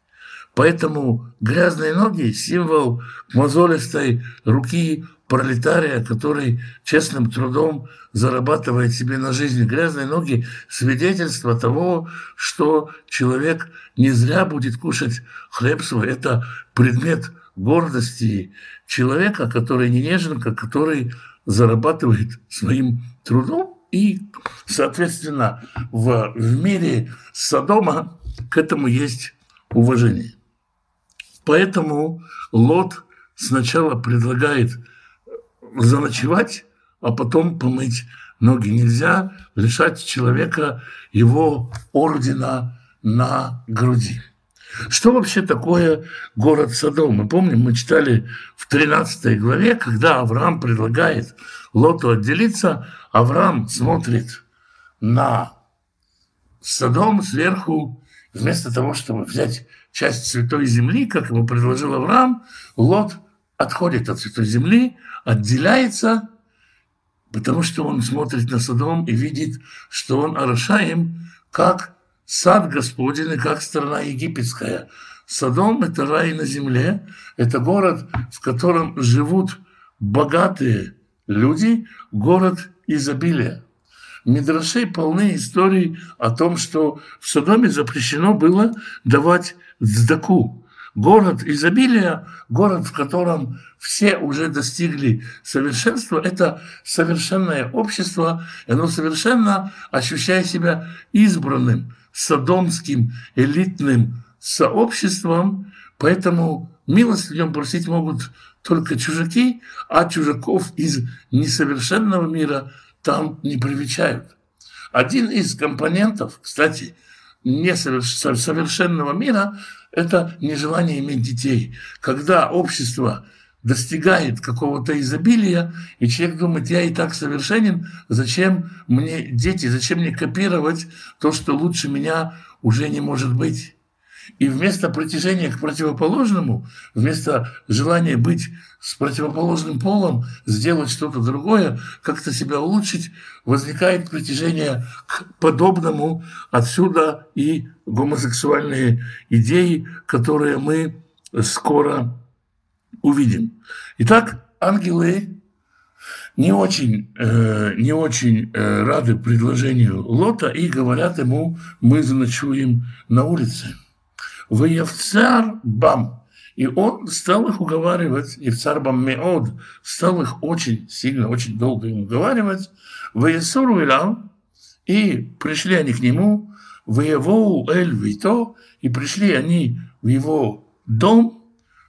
Поэтому грязные ноги – символ мозолистой руки пролетария, который честным трудом зарабатывает себе на жизнь. Грязные ноги – свидетельство того, что человек не зря будет кушать хлеб свой. Это предмет гордости человека, который не неженка, который зарабатывает своим трудом. И, соответственно, в, в мире Содома к этому есть уважение. Поэтому Лот сначала предлагает заночевать, а потом помыть ноги. Нельзя лишать человека его ордена на груди. Что вообще такое город Содом? Мы помним, мы читали в 13 главе, когда Авраам предлагает Лоту отделиться, Авраам смотрит на Содом сверху, вместо того, чтобы взять часть Святой Земли, как ему предложил Авраам, Лот отходит от Святой Земли, отделяется, потому что он смотрит на Содом и видит, что он Арашаем, как сад Господень и как страна египетская. Содом – это рай на земле, это город, в котором живут богатые люди, город изобилия. Мидрашей полны историй о том, что в Содоме запрещено было давать цдаку. Город изобилия, город, в котором все уже достигли совершенства, это совершенное общество, и оно совершенно ощущает себя избранным, содомским элитным сообществом, поэтому милость в нем просить могут только чужаки, а чужаков из несовершенного мира там не привечают. Один из компонентов, кстати, несовершенного мира – это нежелание иметь детей. Когда общество достигает какого-то изобилия, и человек думает, я и так совершенен, зачем мне дети, зачем мне копировать то, что лучше меня уже не может быть. И вместо притяжения к противоположному, вместо желания быть с противоположным полом, сделать что-то другое, как-то себя улучшить, возникает притяжение к подобному. Отсюда и гомосексуальные идеи, которые мы скоро увидим. Итак, ангелы не очень, э, не очень э, рады предложению Лота и говорят ему, мы заночуем на улице. Воевцар Бам. И он стал их уговаривать, и царь Бам Меод стал их очень сильно, очень долго им уговаривать. Воесуру Илам, и пришли они к нему, воевоу Эль Вито, и пришли они в его дом,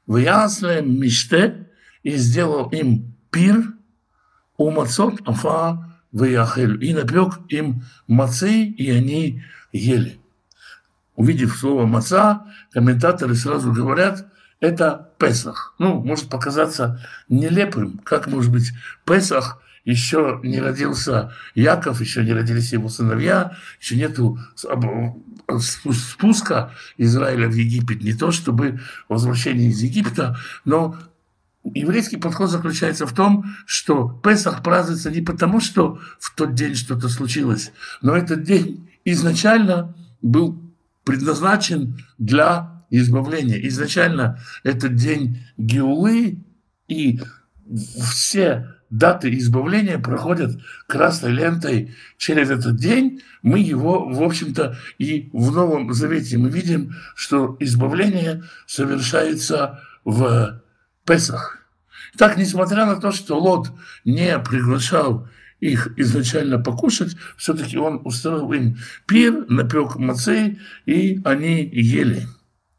в Ясле Миште, и сделал им пир, у Мацот Афа Ваяхель, и напек им мацы, и они ели. Увидев слово «маца», комментаторы сразу говорят, это Песах. Ну, может показаться нелепым, как может быть Песах, еще не родился Яков, еще не родились его сыновья, еще нету спуска Израиля в Египет, не то чтобы возвращение из Египта, но еврейский подход заключается в том, что Песах празднуется не потому, что в тот день что-то случилось, но этот день изначально был предназначен для избавления. Изначально этот день Геулы, и все даты избавления проходят красной лентой через этот день. Мы его, в общем-то, и в Новом Завете мы видим, что избавление совершается в Песах. Так, несмотря на то, что Лот не приглашал их изначально покушать, все-таки он устроил им пир, напек мацей, и они ели.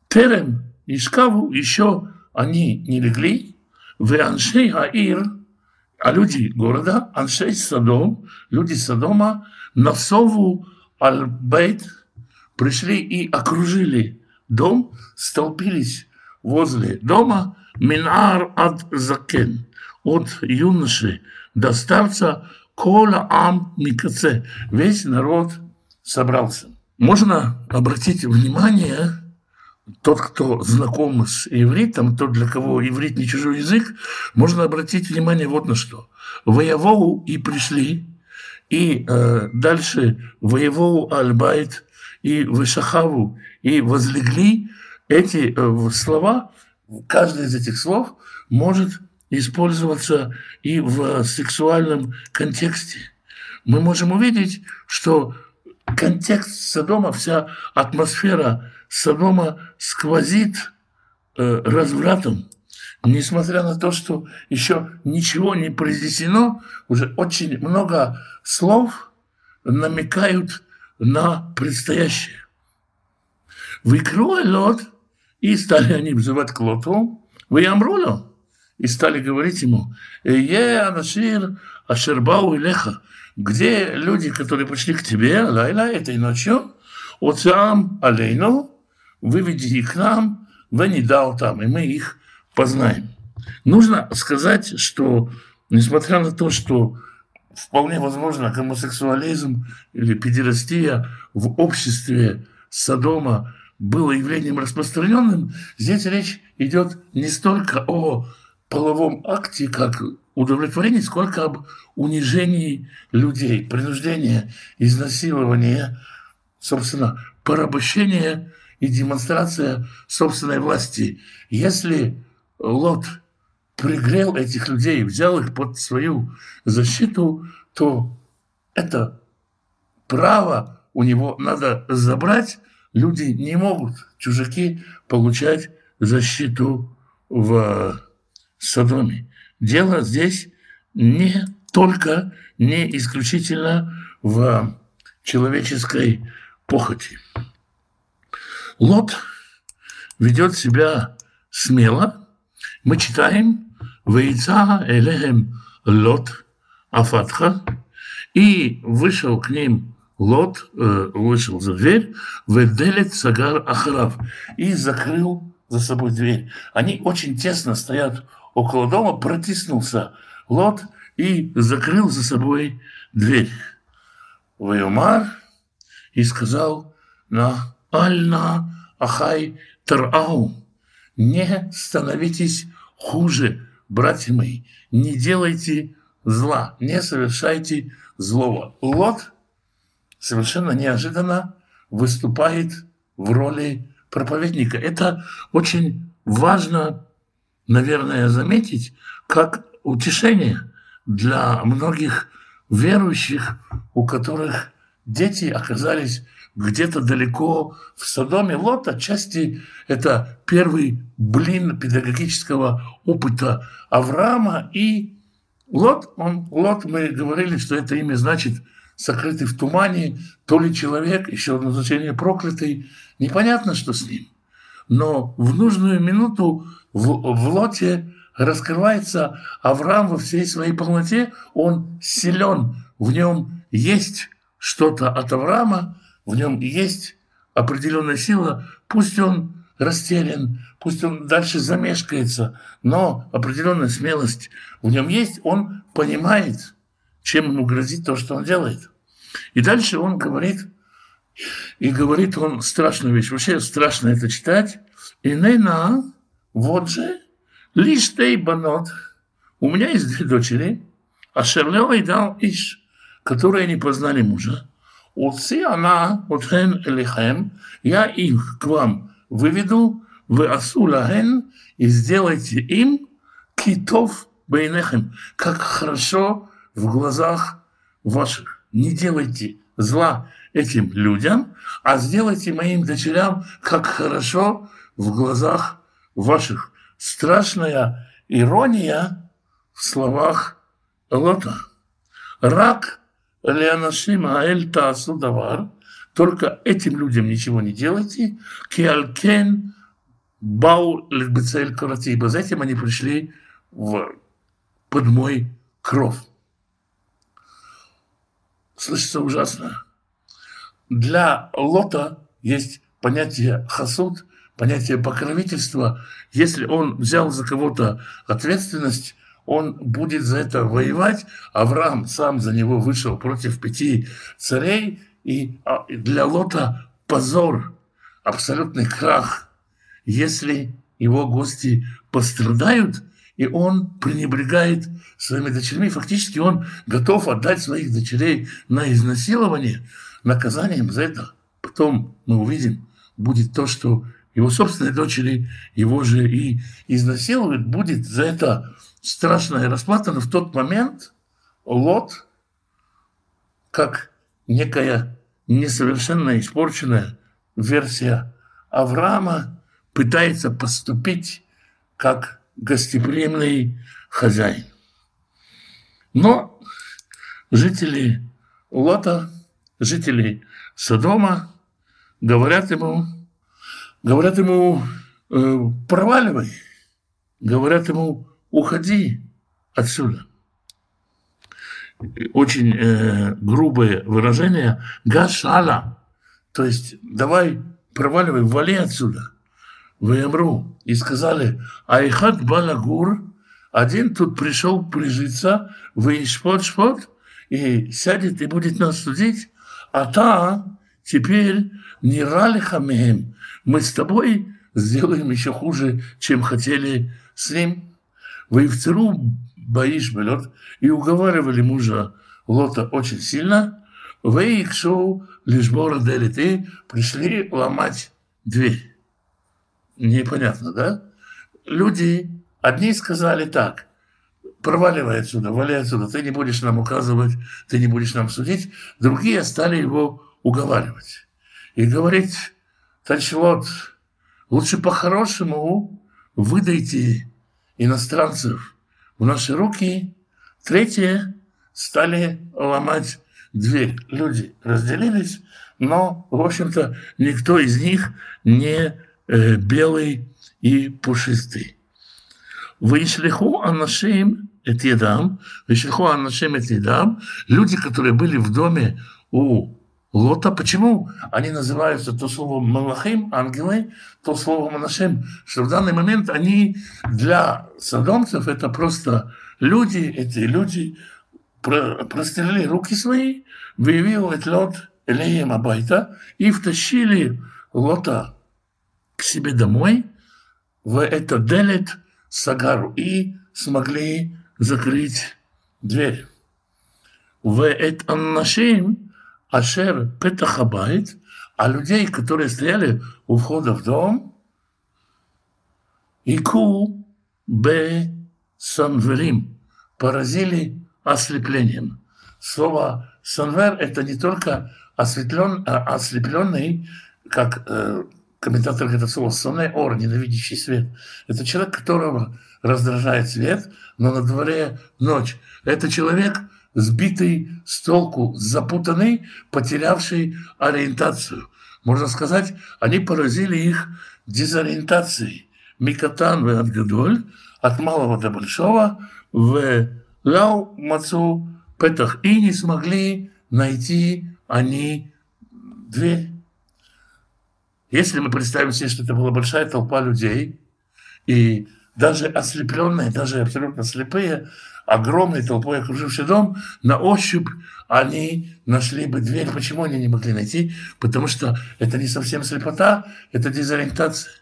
Терем и Шкаву еще они не легли, в Аншей Аир, а люди города, Аншей Садом, люди Содома, Насову Аль-Бейт, пришли и окружили дом, столпились возле дома, Минар ад Закен, от юноши до старца, Кола ам микаце. Весь народ собрался. Можно обратить внимание, тот, кто знаком с ивритом, тот, для кого иврит не чужой язык, можно обратить внимание вот на что. Воевоу и пришли, и э, дальше воевоу альбайт и вышахаву, и возлегли. Эти э, слова, каждый из этих слов может использоваться и в сексуальном контексте. Мы можем увидеть, что контекст Содома, вся атмосфера Содома сквозит э, развратом. Несмотря на то, что еще ничего не произнесено, уже очень много слов намекают на предстоящее. Выкрой лот, и стали они взывать к лоту, вы амрулю, и стали говорить ему, «Е, Анашир, Ашербау и Леха, где люди, которые пришли к тебе, лайла, этой ночью, Оцам Алейну, выведи их к нам, не дал там, и мы их познаем». Нужно сказать, что несмотря на то, что вполне возможно гомосексуализм или педерастия в обществе Содома было явлением распространенным, здесь речь идет не столько о половом акте как удовлетворение, сколько об унижении людей, принуждение, изнасилование, собственно, порабощение и демонстрация собственной власти. Если Лот пригрел этих людей, взял их под свою защиту, то это право у него надо забрать. Люди не могут, чужаки, получать защиту в Содоме. Дело здесь не только, не исключительно в человеческой похоти. Лот ведет себя смело. Мы читаем «Вейца элехем лот афатха» и вышел к ним Лот э, вышел за дверь, веделет сагар ахарав, и закрыл за собой дверь. Они очень тесно стоят около дома, протиснулся Лот и закрыл за собой дверь. Вайомар и сказал на Альна Ахай Тарау, не становитесь хуже, братья мои, не делайте зла, не совершайте злого. Лот совершенно неожиданно выступает в роли проповедника. Это очень важно, наверное, заметить, как утешение для многих верующих, у которых дети оказались где-то далеко в Содоме. Лот отчасти это первый блин педагогического опыта Авраама. И Лот, он, Лот, мы говорили, что это имя значит сокрытый в тумане, то ли человек, еще одно значение проклятый. Непонятно, что с ним. Но в нужную минуту в, в Лоте раскрывается Авраам во всей своей полноте. Он силен, в нем есть что-то от Авраама, в нем есть определенная сила, пусть он растерян, пусть он дальше замешкается, но определенная смелость в нем есть, он понимает, чем ему грозит то, что он делает. И дальше он говорит, и говорит он страшную вещь. Вообще страшно это читать. И нейна, вот же, лишь тей банот. У меня есть две дочери, а Шерлева и дал Иш, которые не познали мужа. Уци она отхен элихем, я их к вам выведу, вы асулахен, и сделайте им китов бейнехем, как хорошо в глазах ваших. Не делайте зла этим людям, а сделайте моим дочерям, как хорошо в глазах ваших. Страшная ирония в словах Лота. Рак Леонашим Аэль Таасу Давар, только этим людям ничего не делайте, Киалкен Бау Лебецель Каратиба. Затем они пришли в, под мой кров. Слышится ужасно. Для Лота есть понятие хасуд, понятие покровительства. Если он взял за кого-то ответственность, он будет за это воевать. Авраам сам за него вышел против пяти царей, и а, для Лота позор, абсолютный крах. Если его гости пострадают, и он пренебрегает своими дочерьми, фактически он готов отдать своих дочерей на изнасилование, наказанием за это. Потом мы увидим, будет то, что его собственные дочери его же и изнасилуют, будет за это страшная расплата, но в тот момент Лот, как некая несовершенно испорченная версия Авраама, пытается поступить как гостеприимный хозяин. Но жители Лота, жители Содома говорят ему, говорят ему, э, проваливай, говорят ему, уходи отсюда. Очень э, грубое выражение гашала, то есть давай проваливай, вали отсюда. Ваямру. И сказали, Айхат Балагур, один тут пришел прижиться, вы шпот шпот, и сядет и будет нас судить, а та теперь не рали хамеем, мы с тобой сделаем еще хуже, чем хотели с ним. Воевцеру Баиш Белот и уговаривали мужа Лота очень сильно. Вейкшу лишбора делит пришли ломать дверь. Непонятно, да? Люди, одни сказали так, проваливай отсюда, вали отсюда, ты не будешь нам указывать, ты не будешь нам судить. Другие стали его уговаривать. И говорить, Тачлот, лучше по-хорошему выдайте иностранцев в наши руки. Третье, стали ломать дверь. Люди разделились, но, в общем-то, никто из них не э, белый и пушистый. Вышлиху анашим эт едам, вышлиху анашим эт едам, люди, которые были в доме у Лота. Почему они называются то словом Малахим, ангелы, то словом Монашем? Что в данный момент они для садомцев это просто люди, эти люди прострелили руки свои, выявил этот лед Элеем Абайта и втащили Лота к себе домой, в это делет Сагару и смогли закрыть дверь. В это Аннашим Ашер Петахабайт, а людей, которые стояли у входа в дом, Ику Б Санверим, поразили ослеплением. Слово Санвер – это не только осветлен, а ослепленный, как э, комментатор говорит это слово «соне ор», ненавидящий свет. Это человек, которого раздражает свет, но на дворе ночь. Это человек, сбитый с толку, запутанный, потерявший ориентацию. Можно сказать, они поразили их дезориентацией. Микатан в Адгадоль, от малого до большого, в Ляу Мацу Петах. И не смогли найти они дверь. Если мы представим себе, что это была большая толпа людей, и даже ослепленные, даже абсолютно слепые, огромной толпой окруживший дом, на ощупь они нашли бы дверь. Почему они не могли найти? Потому что это не совсем слепота, это дезориентация.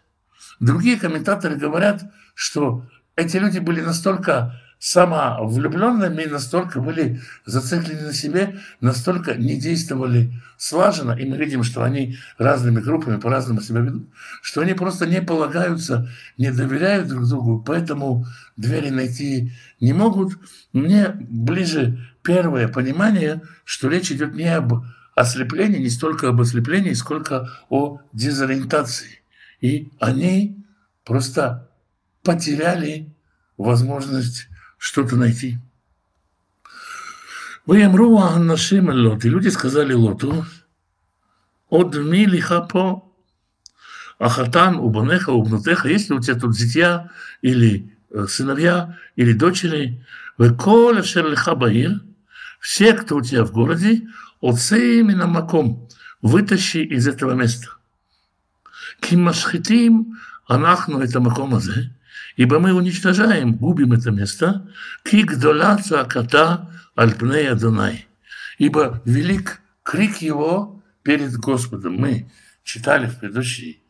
Другие комментаторы говорят, что эти люди были настолько самовлюбленными настолько были зациклены на себе, настолько не действовали слаженно, и мы видим, что они разными группами по-разному себя ведут, что они просто не полагаются, не доверяют друг другу, поэтому двери найти не могут. Мне ближе первое понимание, что речь идет не об ослеплении, не столько об ослеплении, сколько о дезориентации. И они просто потеряли возможность что-то найти. Ваямру Аннашим Лот. И люди сказали Лоту, от милиха по Ахатан, убанеха, убнутеха, если у тебя тут зятья или э, сыновья или дочери, Веколя шерлиха баир, все, кто у тебя в городе, отцы именно маком, вытащи из этого места. Кимашхитим, анахну это маком азе, ибо мы уничтожаем, губим это место, кик доляца кота альпнея Дунай, ибо велик крик его перед Господом. Мы читали в предыдущей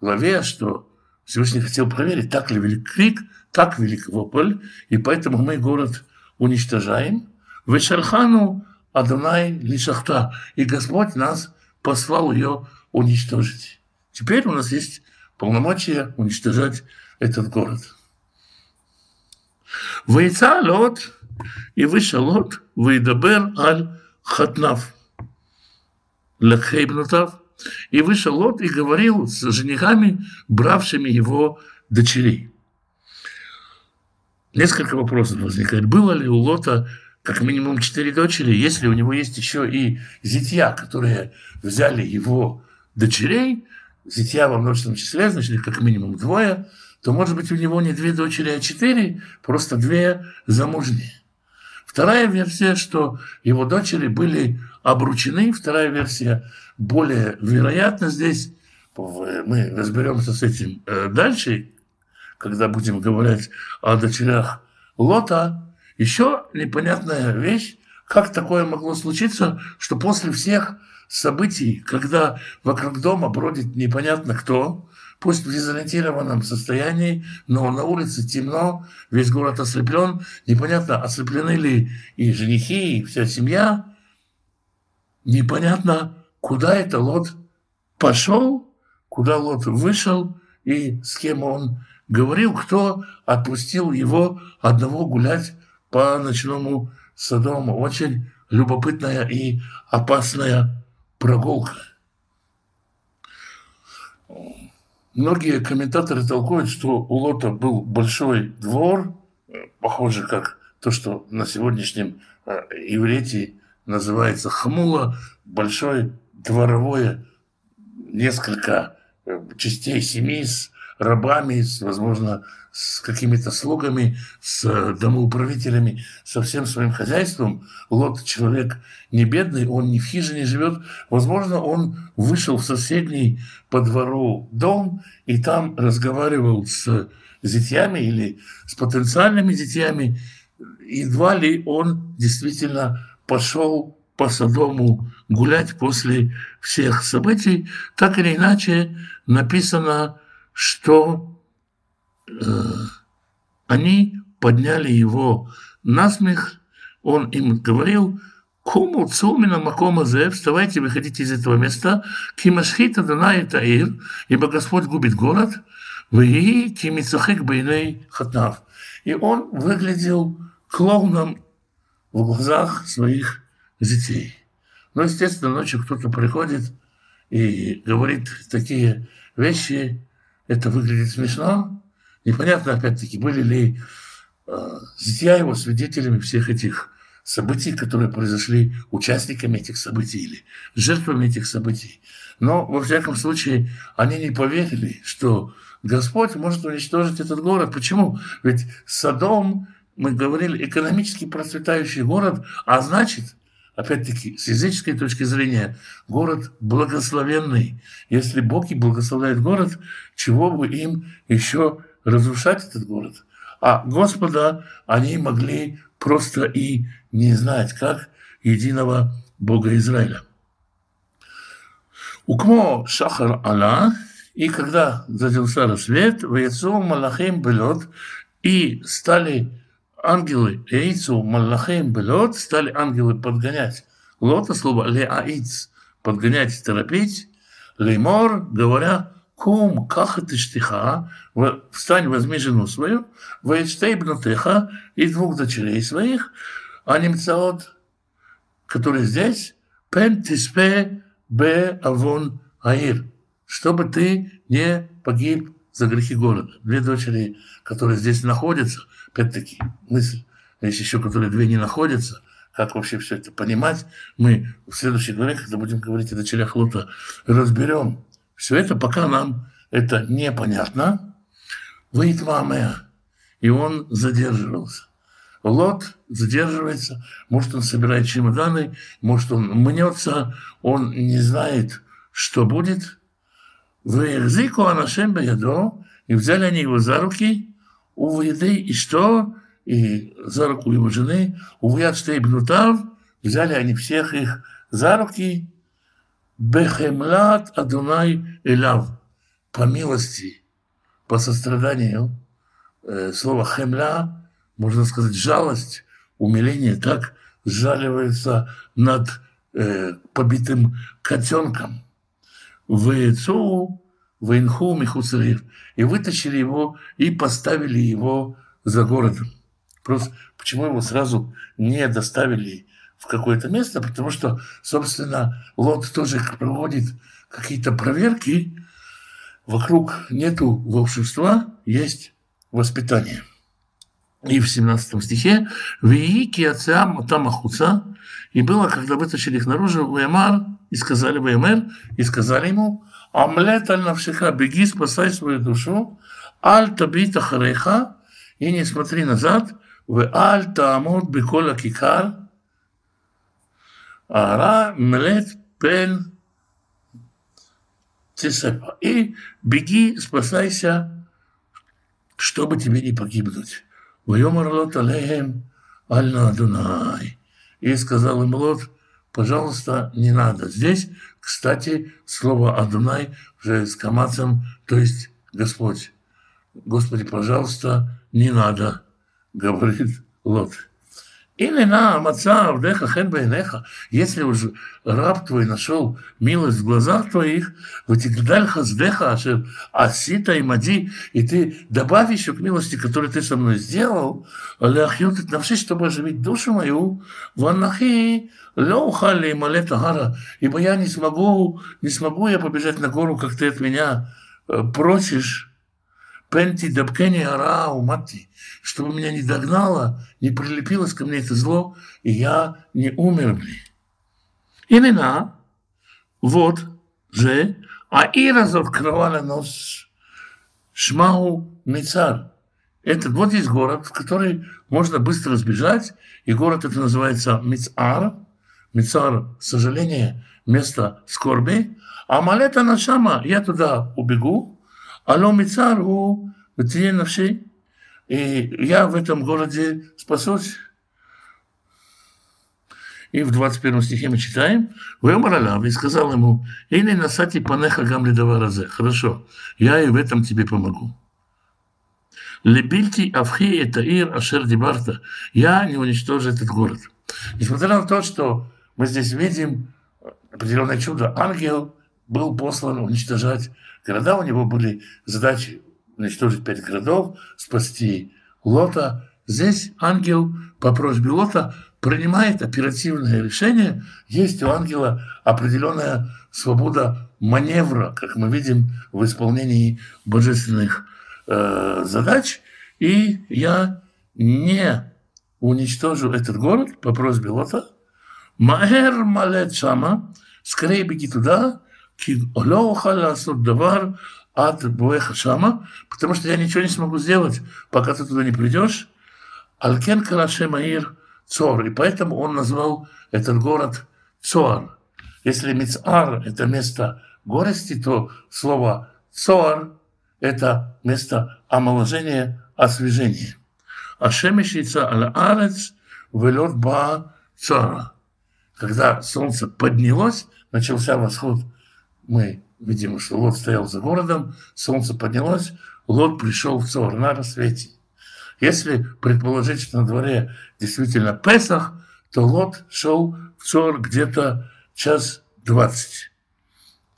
главе, что Всевышний хотел проверить, так ли велик крик, так велик вопль, и поэтому мы город уничтожаем. Вешархану Адонай Лишахта, и Господь нас послал ее уничтожить. Теперь у нас есть полномочия уничтожать этот город. Вейца лот, и вышел лот, выдабер аль хатнав, лекхейбнутав, и вышел лот и говорил с женихами, бравшими его дочерей. Несколько вопросов возникает. Было ли у Лота как минимум четыре дочери, если у него есть еще и зятья, которые взяли его дочерей, зятья во множественном числе, значит, как минимум двое – то, может быть, у него не две дочери, а четыре, просто две замужние. Вторая версия, что его дочери были обручены. Вторая версия более вероятна здесь. Мы разберемся с этим э, дальше, когда будем говорить о дочерях Лота. Еще непонятная вещь, как такое могло случиться, что после всех событий, когда вокруг дома бродит непонятно кто, пусть в дезориентированном состоянии, но на улице темно, весь город ослеплен, непонятно, ослеплены ли и женихи, и вся семья, непонятно, куда это Лот пошел, куда Лот вышел и с кем он говорил, кто отпустил его одного гулять по ночному Содому. Очень любопытная и опасная прогулка. Многие комментаторы толкуют, что у Лота был большой двор, похоже, как то, что на сегодняшнем э, иврите называется хамула, большое дворовое, несколько э, частей семьи с рабами, с, возможно, с какими-то слугами, с домоуправителями, со всем своим хозяйством. Лот человек не бедный, он не в хижине живет. Возможно, он вышел в соседний по двору дом и там разговаривал с зятьями или с потенциальными зятьями. Едва ли он действительно пошел по Содому гулять после всех событий. Так или иначе написано, что э, они подняли его на смех. Он им говорил, Куму цумина макома зе, вставайте, выходите из этого места, кимашхита дана таир, ибо Господь губит город, вы кимицахик бейней хатнав. И он выглядел клоуном в глазах своих детей. Но, естественно, ночью кто-то приходит и говорит такие вещи, это выглядит смешно. Непонятно, опять-таки, были ли э, его свидетелями всех этих событий, которые произошли участниками этих событий или жертвами этих событий. Но, во всяком случае, они не поверили, что Господь может уничтожить этот город. Почему? Ведь Содом, мы говорили, экономически процветающий город, а значит, опять-таки, с языческой точки зрения, город благословенный. Если Бог и благословляет город, чего бы им еще разрушать этот город? А Господа они могли просто и не знать, как единого Бога Израиля. Укмо Шахар Алла, и когда задался рассвет, Ваяцу Малахим Белот, и стали ангелы, Яйцу Малахим Белот, стали ангелы подгонять. Лота слово Леаиц, подгонять, торопить. Леймор, говоря, кум, каха ты штиха, встань, возьми жену свою, воечтей бнутеха и двух дочерей своих, а немцаот, которые здесь, пен тиспе бе авон аир, чтобы ты не погиб за грехи города. Две дочери, которые здесь находятся, опять-таки, мысль, есть еще, которые две не находятся, как вообще все это понимать, мы в следующей главе, когда будем говорить о дочерях Лота, разберем. Все это пока нам это непонятно. Выйдет мамая. И он задерживался. Лот задерживается, может, он собирает чемоданы, может, он мнется, он не знает, что будет. Вырзику анашем ядо, и взяли они его за руки, у еды, и что? И за руку его жены, у что бнутав, взяли они всех их за руки, бехемлат адунай элав, по милости, по состраданию, э, слово хемля можно сказать, жалость, умиление так сжаливается над э, побитым котенком. В Яйцу, в Инху. И вытащили его и поставили его за городом. Просто почему его сразу не доставили в какое-то место? Потому что, собственно, Лот тоже проводит какие-то проверки. Вокруг нету волшебства, есть воспитание. И в 17 стихе «Вии отцам там ахуца» И было, когда вытащили их наружу, Уэмар, и сказали Уэмер, и сказали ему, Амлет аль навшиха, беги, спасай свою душу, аль табит ахареха, и не смотри назад, в аль таамот бекола кикар, ара млет пен цесепа. И беги, спасайся, чтобы тебе не погибнуть. Вайомар лот алейхем аль Адунай. И сказал им Лот, пожалуйста, не надо. Здесь, кстати, слово Адунай уже с камацем, то есть Господь. Господи, пожалуйста, не надо, говорит Лот. Или на маца авдеха хен байнеха, если уже раб твой нашел милость в глазах твоих, ватигдаль хаздеха ашер асита и мади, и ты добавь еще к милости, которую ты со мной сделал, ляхьют и навши, чтобы оживить душу мою, ванахи леухали малета гара, ибо я не смогу, не смогу я побежать на гору, как ты от меня э, просишь, Пенти дабкени арау мати, чтобы меня не догнало, не прилепилось ко мне это зло, и я не умер бы. Имена, вот же, а и разоткрывала нос шмау мицар. этот вот есть город, в который можно быстро сбежать, и город это называется Мицар. Мицар, сожаление, место скорби. А Малета Нашама, я туда убегу, алло Мицар у навши, и я в этом городе спасусь. И в 21 стихе мы читаем, «Вэмар Алав» и сказал ему, «Или насати панеха гам ледаваразе». Хорошо, я и в этом тебе помогу. Лебильти Авхи это Ир Ашер Дибарта. Я не уничтожу этот город. Несмотря на то, что мы здесь видим определенное чудо, ангел был послан уничтожать города. У него были задачи уничтожить пять городов, спасти Лота. Здесь ангел по просьбе Лота принимает оперативное решение. Есть у ангела определенная свобода маневра, как мы видим в исполнении божественных э, задач, и я не уничтожу этот город по просьбе Лота. Маэр малет шама, скорее беги туда, давар от Буэха Шама, потому что я ничего не смогу сделать, пока ты туда не придешь. Алкен Караше Маир Цор, и поэтому он назвал этот город Цор. Если Мицар – это место горести, то слово Цор это место омоложения, освежения. А шемешица аля арец велет ба цара. Когда солнце поднялось, начался восход. Мы видим, что Лот стоял за городом, солнце поднялось, Лот пришел в Цор на рассвете. Если предположить, что на дворе действительно Песах, то Лот шел в Цор где-то час двадцать.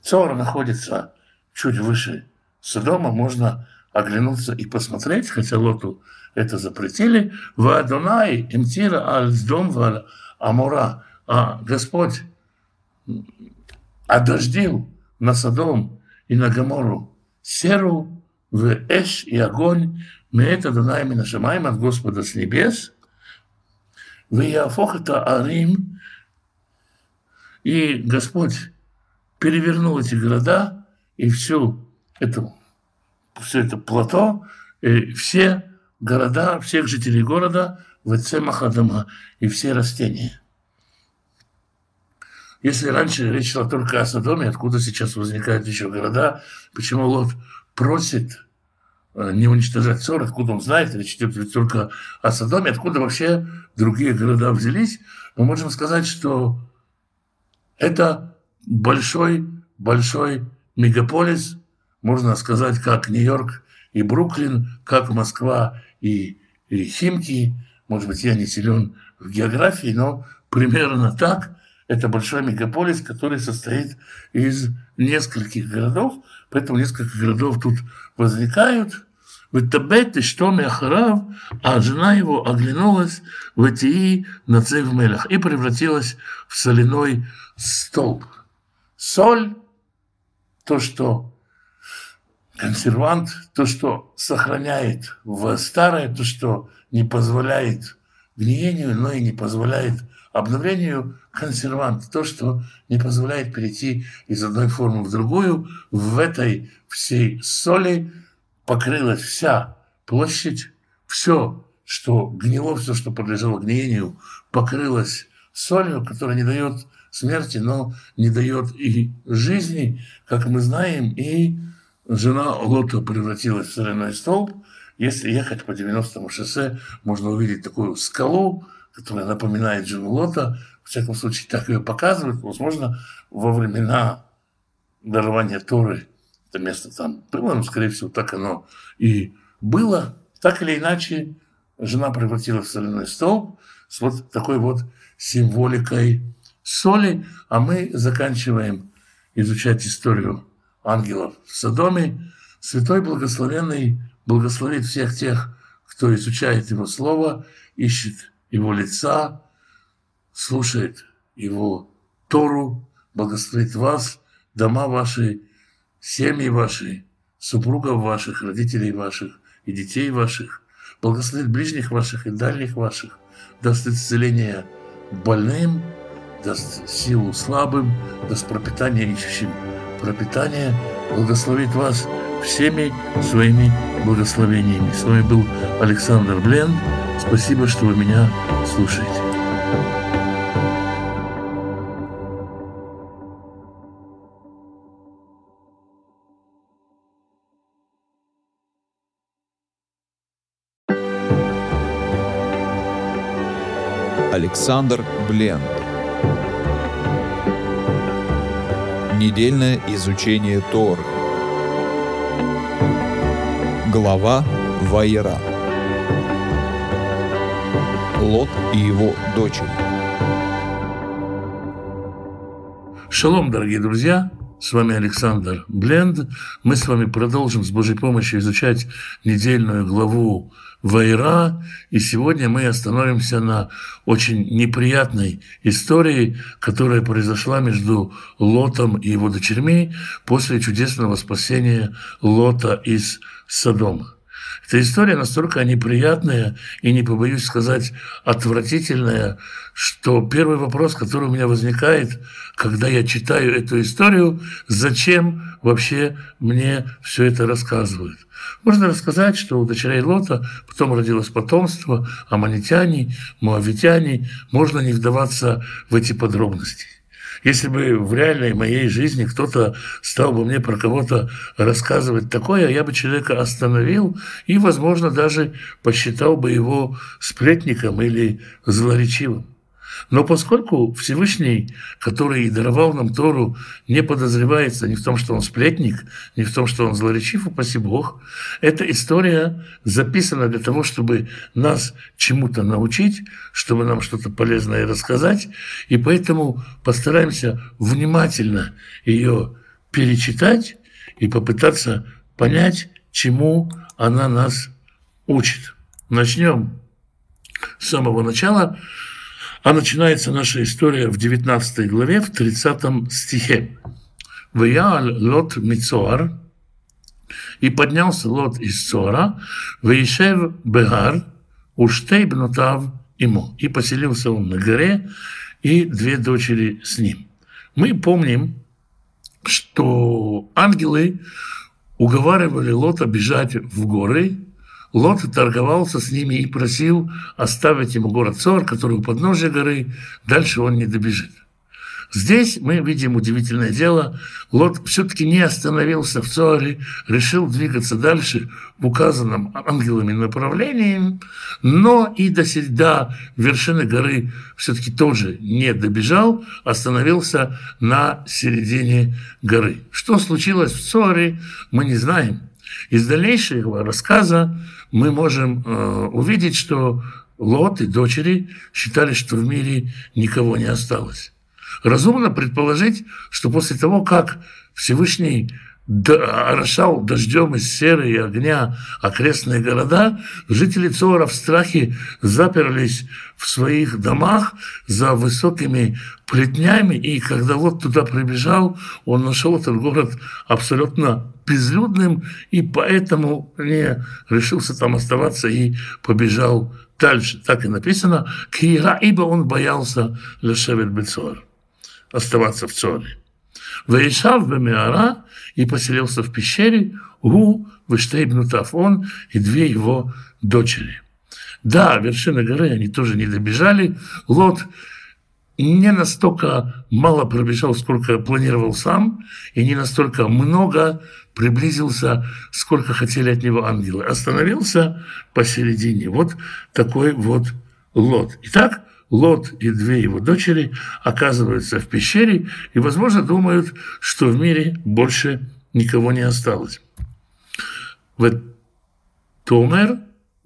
Цор находится чуть выше Содома можно оглянуться и посмотреть, хотя Лоту это запретили. В Адонай имтира аль Амура. А Господь одождил на Содом и на Гамору серу в эш и огонь меет Адонай Минашамаем от Господа с небес. В Яфох это Арим. И Господь перевернул эти города и всю это, все это плато, и все города, всех жителей города в Махадама и все растения. Если раньше речь шла только о Содоме, откуда сейчас возникают еще города, почему Лот просит э, не уничтожать ссор, откуда он знает, речь идет только о Содоме, откуда вообще другие города взялись, мы можем сказать, что это большой, большой мегаполис, можно сказать, как Нью-Йорк и Бруклин, как Москва и, и Химки. Может быть, я не силен в географии, но примерно так. Это большой мегаполис, который состоит из нескольких городов, поэтому несколько городов тут возникают. В Табете, что Мяхарав, а жена его оглянулась в Этии на Цевмелях и превратилась в соляной столб. Соль, то, что консервант, то, что сохраняет в старое, то, что не позволяет гниению, но и не позволяет обновлению, консервант, то, что не позволяет перейти из одной формы в другую. В этой всей соли покрылась вся площадь, все, что гнило, все, что подлежало гниению, покрылось солью, которая не дает смерти, но не дает и жизни, как мы знаем, и жена Лота превратилась в соляной столб. Если ехать по 90-му шоссе, можно увидеть такую скалу, которая напоминает жену Лота. В всяком случае, так ее показывают. Возможно, во времена дарования Торы это место там было, но, скорее всего, так оно и было. Так или иначе, жена превратилась в соляной столб с вот такой вот символикой соли, а мы заканчиваем изучать историю ангелов в Содоме. Святой Благословенный благословит всех тех, кто изучает Его Слово, ищет Его лица, слушает Его Тору, благословит вас, дома ваши, семьи ваши, супругов ваших, родителей ваших и детей ваших, благословит ближних ваших и дальних ваших, даст исцеление больным, даст силу слабым, даст пропитание ищущим. Пропитание, благословит вас всеми своими благословениями. С вами был Александр Блен. Спасибо, что вы меня слушаете. Александр Бленд. Недельное изучение Тор. Глава Вайера. Лот и его дочери. Шалом, дорогие друзья! С вами Александр Бленд. Мы с вами продолжим с Божьей помощью изучать недельную главу Вайра, и сегодня мы остановимся на очень неприятной истории, которая произошла между Лотом и его дочерьми после чудесного спасения Лота из Содома. Эта история настолько неприятная и, не побоюсь сказать, отвратительная, что первый вопрос, который у меня возникает, когда я читаю эту историю, зачем вообще мне все это рассказывают? Можно рассказать, что у дочерей Лота потом родилось потомство, аманитяне, муавитяне. Можно не вдаваться в эти подробности. Если бы в реальной моей жизни кто-то стал бы мне про кого-то рассказывать такое, я бы человека остановил и, возможно, даже посчитал бы его сплетником или злоречивым. Но поскольку Всевышний, который даровал нам Тору, не подозревается ни в том, что он сплетник, ни в том, что он злоречив, упаси Бог, эта история записана для того, чтобы нас чему-то научить, чтобы нам что-то полезное рассказать, и поэтому постараемся внимательно ее перечитать и попытаться понять, чему она нас учит. Начнем с самого начала. А начинается наша история в 19 главе, в 30 стихе. «Ваял лот мицоар, и поднялся Лот из Цора, Ваишев Бегар, Уштей бнутав ему. И поселился он на горе, и две дочери с ним. Мы помним, что ангелы уговаривали Лота бежать в горы, Лот торговался с ними и просил оставить ему город Цор, который у подножия горы, дальше он не добежит. Здесь мы видим удивительное дело. Лот все-таки не остановился в Цоре, решил двигаться дальше в указанном ангелами направлении, но и до, до вершины горы все-таки тоже не добежал, остановился на середине горы. Что случилось в Цоре, мы не знаем. Из дальнейшего рассказа мы можем э, увидеть, что Лот и дочери считали, что в мире никого не осталось. Разумно предположить, что после того, как Всевышний орошал дождем из серы и огня окрестные города, жители Цора в страхе заперлись в своих домах за высокими плетнями, и когда Лот туда прибежал, он нашел этот город абсолютно безлюдным, и поэтому не решился там оставаться и побежал дальше. Так и написано, «Кира, ибо он боялся лешевет бецор» оставаться в Цоре. Ваишав Бемиара и поселился в пещере Гу Вештейбнутав, он и две его дочери. Да, вершины горы они тоже не добежали. Лот не настолько мало пробежал, сколько планировал сам, и не настолько много приблизился, сколько хотели от него ангелы. Остановился посередине. Вот такой вот Лот. Итак, Лот и две его дочери оказываются в пещере и, возможно, думают, что в мире больше никого не осталось. В Томер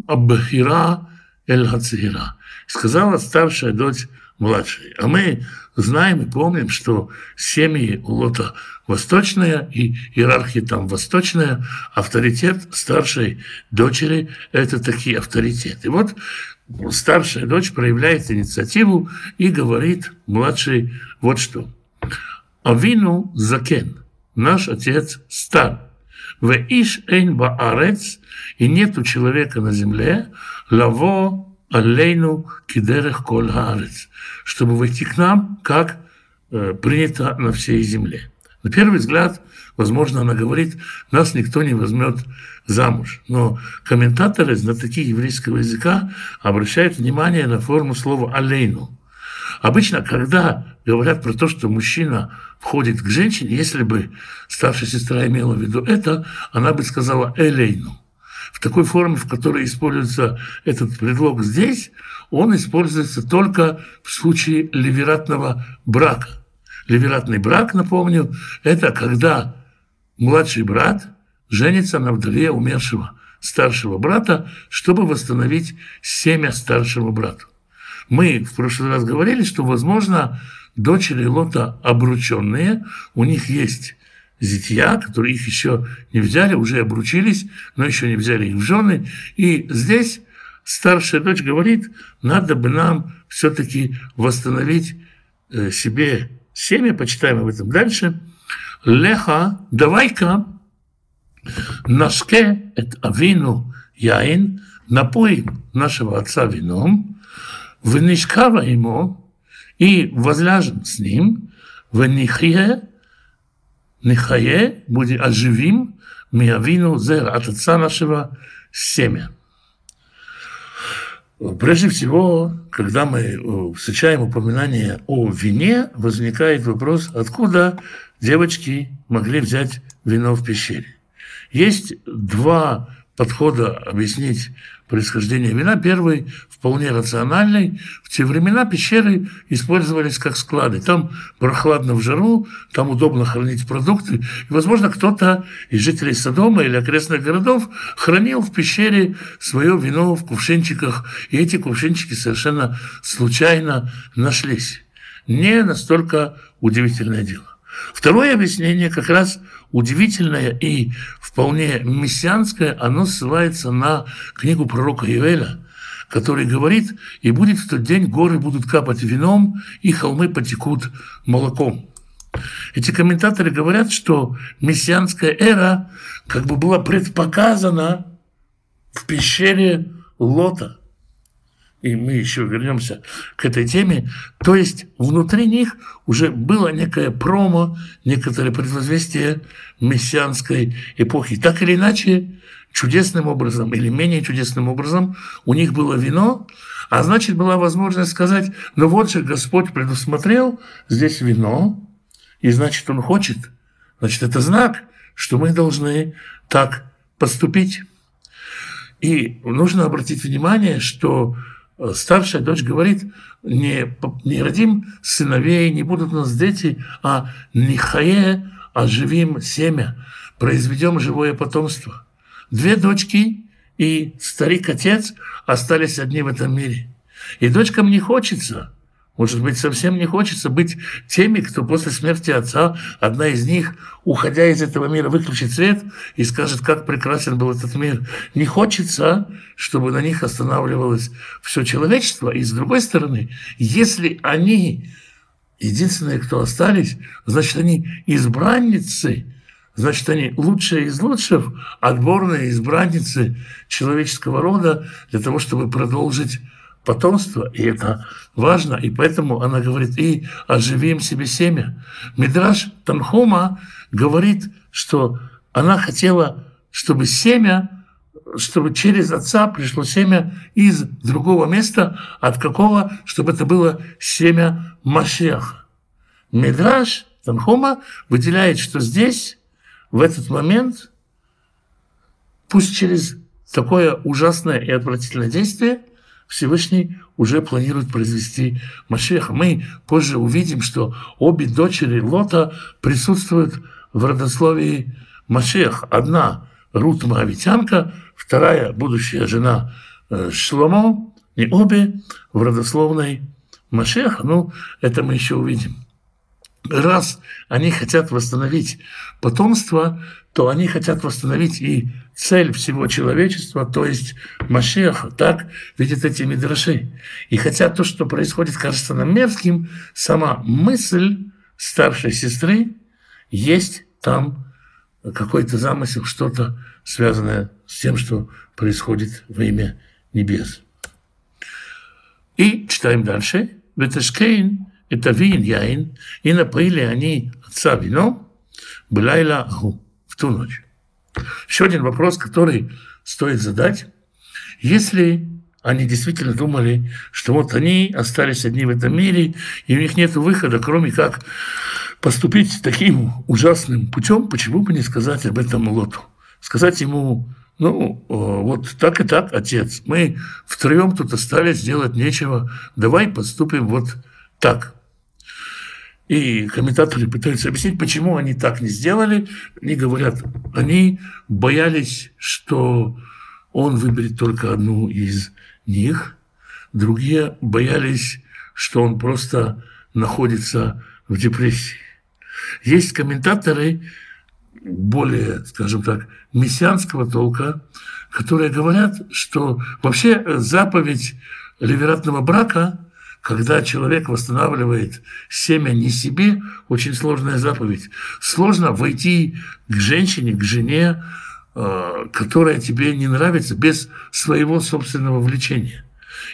Абхира Эль Хацира сказала старшая дочь младшей. А мы знаем и помним, что семьи у Лота восточная, и иерархия там восточная, авторитет старшей дочери – это такие авторитеты. Вот старшая дочь проявляет инициативу и говорит младшей вот что. Авину закен, наш отец стар. В иш эйн баарец, и нету человека на земле, лаво алейну кидерех коль хаарец, чтобы войти к нам, как э, принято на всей земле. На первый взгляд, возможно, она говорит, нас никто не возьмет замуж. Но комментаторы, знатоки еврейского языка, обращают внимание на форму слова «алейну». Обычно, когда говорят про то, что мужчина входит к женщине, если бы старшая сестра имела в виду это, она бы сказала «элейну». В такой форме, в которой используется этот предлог здесь, он используется только в случае ливератного брака. Ливератный брак, напомню, это когда младший брат женится на вдове умершего старшего брата, чтобы восстановить семя старшего брата. Мы в прошлый раз говорили, что, возможно, дочери Лота обрученные, у них есть зятья, которые их еще не взяли, уже обручились, но еще не взяли их в жены. И здесь старшая дочь говорит, надо бы нам все-таки восстановить э, себе семя, почитаем об этом дальше. Леха, давай-ка, наске эт авину яин, напоим нашего отца вином, вынишкава ему, и возляжем с ним, венихие, нехае, будет оживим, миавину зер, от отца нашего семя. Прежде всего, когда мы э, встречаем упоминание о вине, возникает вопрос, откуда девочки могли взять вино в пещере. Есть два подхода объяснить происхождения вина. Первый вполне рациональный. В те времена пещеры использовались как склады. Там прохладно в жару, там удобно хранить продукты. И, возможно, кто-то из жителей Содома или окрестных городов хранил в пещере свое вино в кувшинчиках. И эти кувшинчики совершенно случайно нашлись. Не настолько удивительное дело. Второе объяснение как раз удивительное и вполне мессианское, оно ссылается на книгу пророка Иоэля, который говорит, «И будет в тот день горы будут капать вином, и холмы потекут молоком». Эти комментаторы говорят, что мессианская эра как бы была предпоказана в пещере Лота и мы еще вернемся к этой теме, то есть внутри них уже было некое промо, некоторое предвозвестие мессианской эпохи. Так или иначе, чудесным образом или менее чудесным образом у них было вино, а значит, была возможность сказать, ну вот же Господь предусмотрел здесь вино, и значит, Он хочет. Значит, это знак, что мы должны так поступить. И нужно обратить внимание, что старшая дочь говорит, не, не родим сыновей, не будут у нас дети, а нихае оживим семя, произведем живое потомство. Две дочки и старик-отец остались одни в этом мире. И дочкам не хочется – может быть, совсем не хочется быть теми, кто после смерти отца, одна из них, уходя из этого мира, выключит свет и скажет, как прекрасен был этот мир. Не хочется, чтобы на них останавливалось все человечество. И с другой стороны, если они единственные, кто остались, значит, они избранницы, значит, они лучшие из лучших, отборные избранницы человеческого рода для того, чтобы продолжить потомство, и это важно, и поэтому она говорит, и оживим себе семя. Мидраш Танхума говорит, что она хотела, чтобы семя, чтобы через отца пришло семя из другого места, от какого, чтобы это было семя Машеха. Мидраш Танхума выделяет, что здесь, в этот момент, пусть через такое ужасное и отвратительное действие, Всевышний уже планирует произвести Машеха. Мы позже увидим, что обе дочери Лота присутствуют в родословии Машех. Одна Рут Моавитянка, вторая будущая жена э, Шломо, и обе в родословной Машеха. Ну, это мы еще увидим. Раз они хотят восстановить потомство, то они хотят восстановить и цель всего человечества, то есть Машеха, так видят эти мидраши. И хотя то, что происходит, кажется нам мерзким, сама мысль старшей сестры есть там какой-то замысел, что-то связанное с тем, что происходит во имя небес. И читаем дальше. Ветешкейн – это вин яин, и напоили они отца вином, Белайла Агу, в ту ночь. Еще один вопрос, который стоит задать. Если они действительно думали, что вот они остались одни в этом мире, и у них нет выхода, кроме как поступить таким ужасным путем, почему бы не сказать об этом Лоту? Сказать ему, ну, вот так и так, отец, мы втроем тут остались, делать нечего, давай поступим вот так. И комментаторы пытаются объяснить, почему они так не сделали. Они говорят, они боялись, что он выберет только одну из них. Другие боялись, что он просто находится в депрессии. Есть комментаторы более, скажем так, мессианского толка, которые говорят, что вообще заповедь ливератного брака, когда человек восстанавливает семя не себе, очень сложная заповедь. Сложно войти к женщине, к жене, э, которая тебе не нравится, без своего собственного влечения.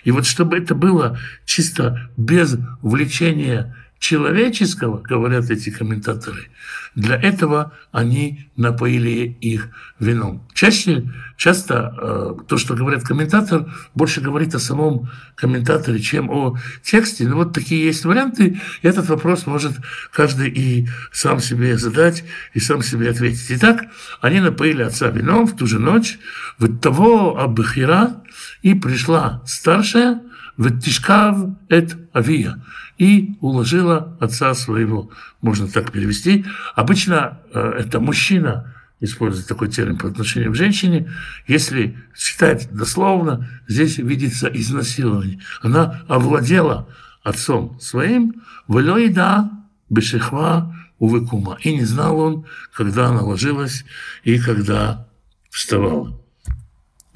И вот чтобы это было чисто без влечения человеческого, говорят эти комментаторы, для этого они напоили их вином. Чаще, часто э, то, что говорят комментатор, больше говорит о самом комментаторе, чем о тексте. Но вот такие есть варианты, и этот вопрос может каждый и сам себе задать, и сам себе ответить. Итак, они напоили отца вином в ту же ночь, в того Абхира, и пришла старшая, в Тишкав эт Авия, и уложила отца своего. Можно так перевести. Обычно э, это мужчина использует такой термин по отношению к женщине. Если считать дословно, здесь видится изнасилование. Она овладела отцом своим, влёйда бешехва увыкума. И не знал он, когда она ложилась и когда вставала.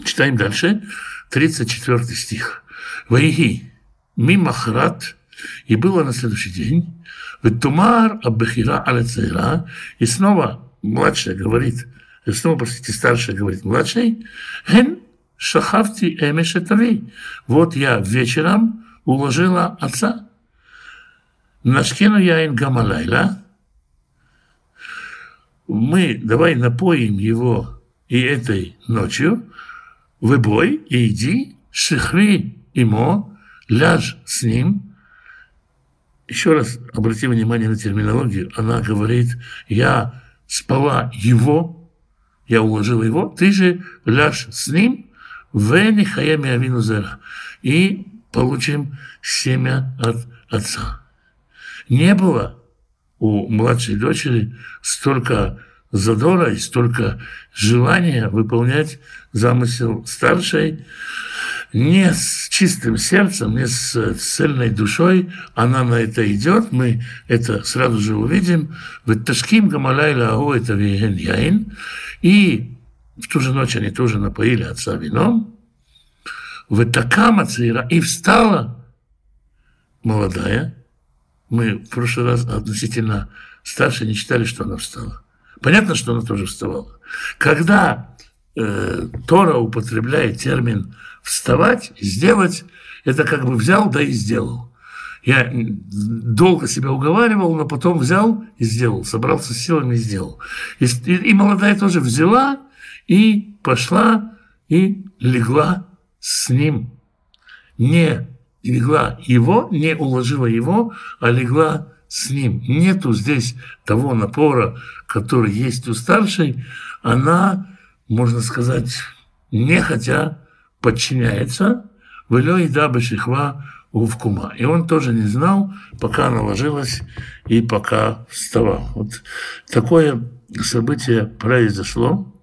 Читаем дальше. 34 стих. «Ваиги мимахрат» И было на следующий день. Тумар Аббахира аля цейра. И снова младшая говорит, и снова, простите, старшая говорит младшей, Ген шахавти эмешетави. Вот я вечером уложила отца. Нашкену яин гамалайла. Мы давай напоим его и этой ночью. Выбой и иди, шихви ему, ляжь с ним – еще раз обрати внимание на терминологию. Она говорит, я спала его, я уложила его, ты же ляжь с ним, в нихаями авинузера, и получим семя от отца. Не было у младшей дочери столько задора и столько желания выполнять замысел старшей, не с чистым сердцем, не с цельной душой она на это идет, мы это сразу же увидим. В Ташким Гамалайла Ао это Виген Яин. И в ту же ночь они тоже напоили отца вином. В Такама Цира и встала молодая. Мы в прошлый раз относительно старше не читали, что она встала. Понятно, что она тоже вставала. Когда э, Тора употребляет термин вставать, сделать, это как бы взял, да и сделал. Я долго себя уговаривал, но потом взял и сделал, собрался с силами и сделал. И, и, и молодая тоже взяла и пошла и легла с ним. Не легла его, не уложила его, а легла с ним. Нету здесь того напора, который есть у старшей. Она, можно сказать, не хотя подчиняется «Велё еда бешихва увкума». И он тоже не знал, пока она ложилась и пока вставал. Вот такое событие произошло.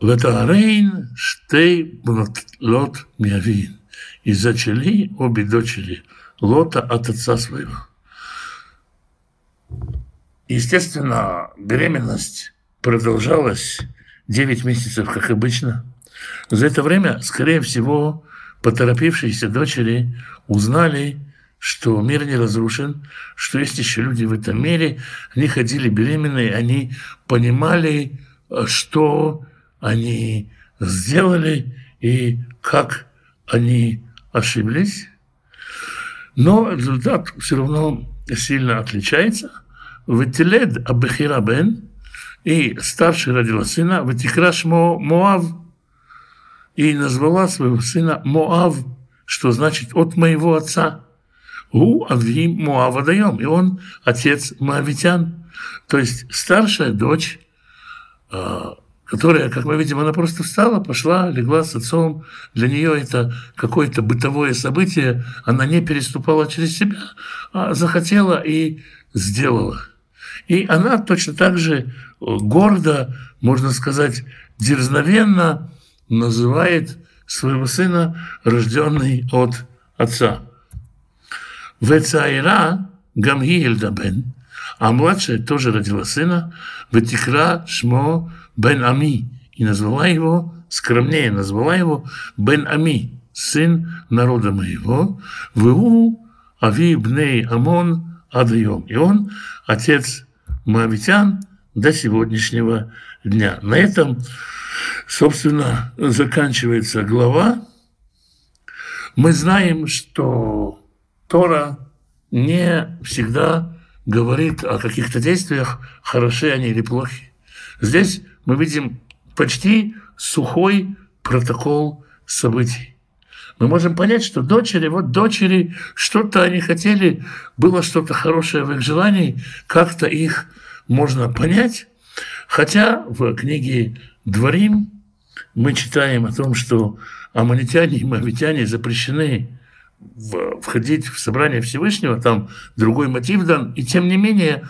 Ветаарейн штей лот миавин. И зачали обе дочери Лота от отца своего. Естественно, беременность продолжалась 9 месяцев, как обычно. За это время, скорее всего, поторопившиеся дочери узнали, что мир не разрушен, что есть еще люди в этом мире. Они ходили беременные, они понимали, что они сделали и как они ошиблись. Но результат все равно сильно отличается. Ветилед Абехира Бен, и старший родила сына, Ветикра Шмо Моав, и назвала своего сына Моав, что значит от моего отца. У Авим Моава даем, и он отец Моавитян. То есть старшая дочь, а, которая, как мы видим, она просто встала, пошла, легла с отцом. Для нее это какое-то бытовое событие. Она не переступала через себя, а захотела и сделала. И она точно так же гордо, можно сказать, дерзновенно называет своего сына, рожденный от отца. Вецаира Гамгиельда бен, а младшая тоже родила сына, Ветикра Шмо бен Ами, и назвала его, скромнее назвала его бен Ами, сын народа моего, Ву Ави Бней Амон Адаем. И он отец Моавитян до сегодняшнего дня. На этом, собственно, заканчивается глава. Мы знаем, что Тора не всегда говорит о каких-то действиях, хороши они или плохи. Здесь мы видим почти сухой протокол событий. Мы можем понять, что дочери, вот дочери, что-то они хотели, было что-то хорошее в их желании, как-то их можно понять. Хотя в книге «Дворим» мы читаем о том, что аммонитяне и моавитяне запрещены входить в собрание Всевышнего, там другой мотив дан, и тем не менее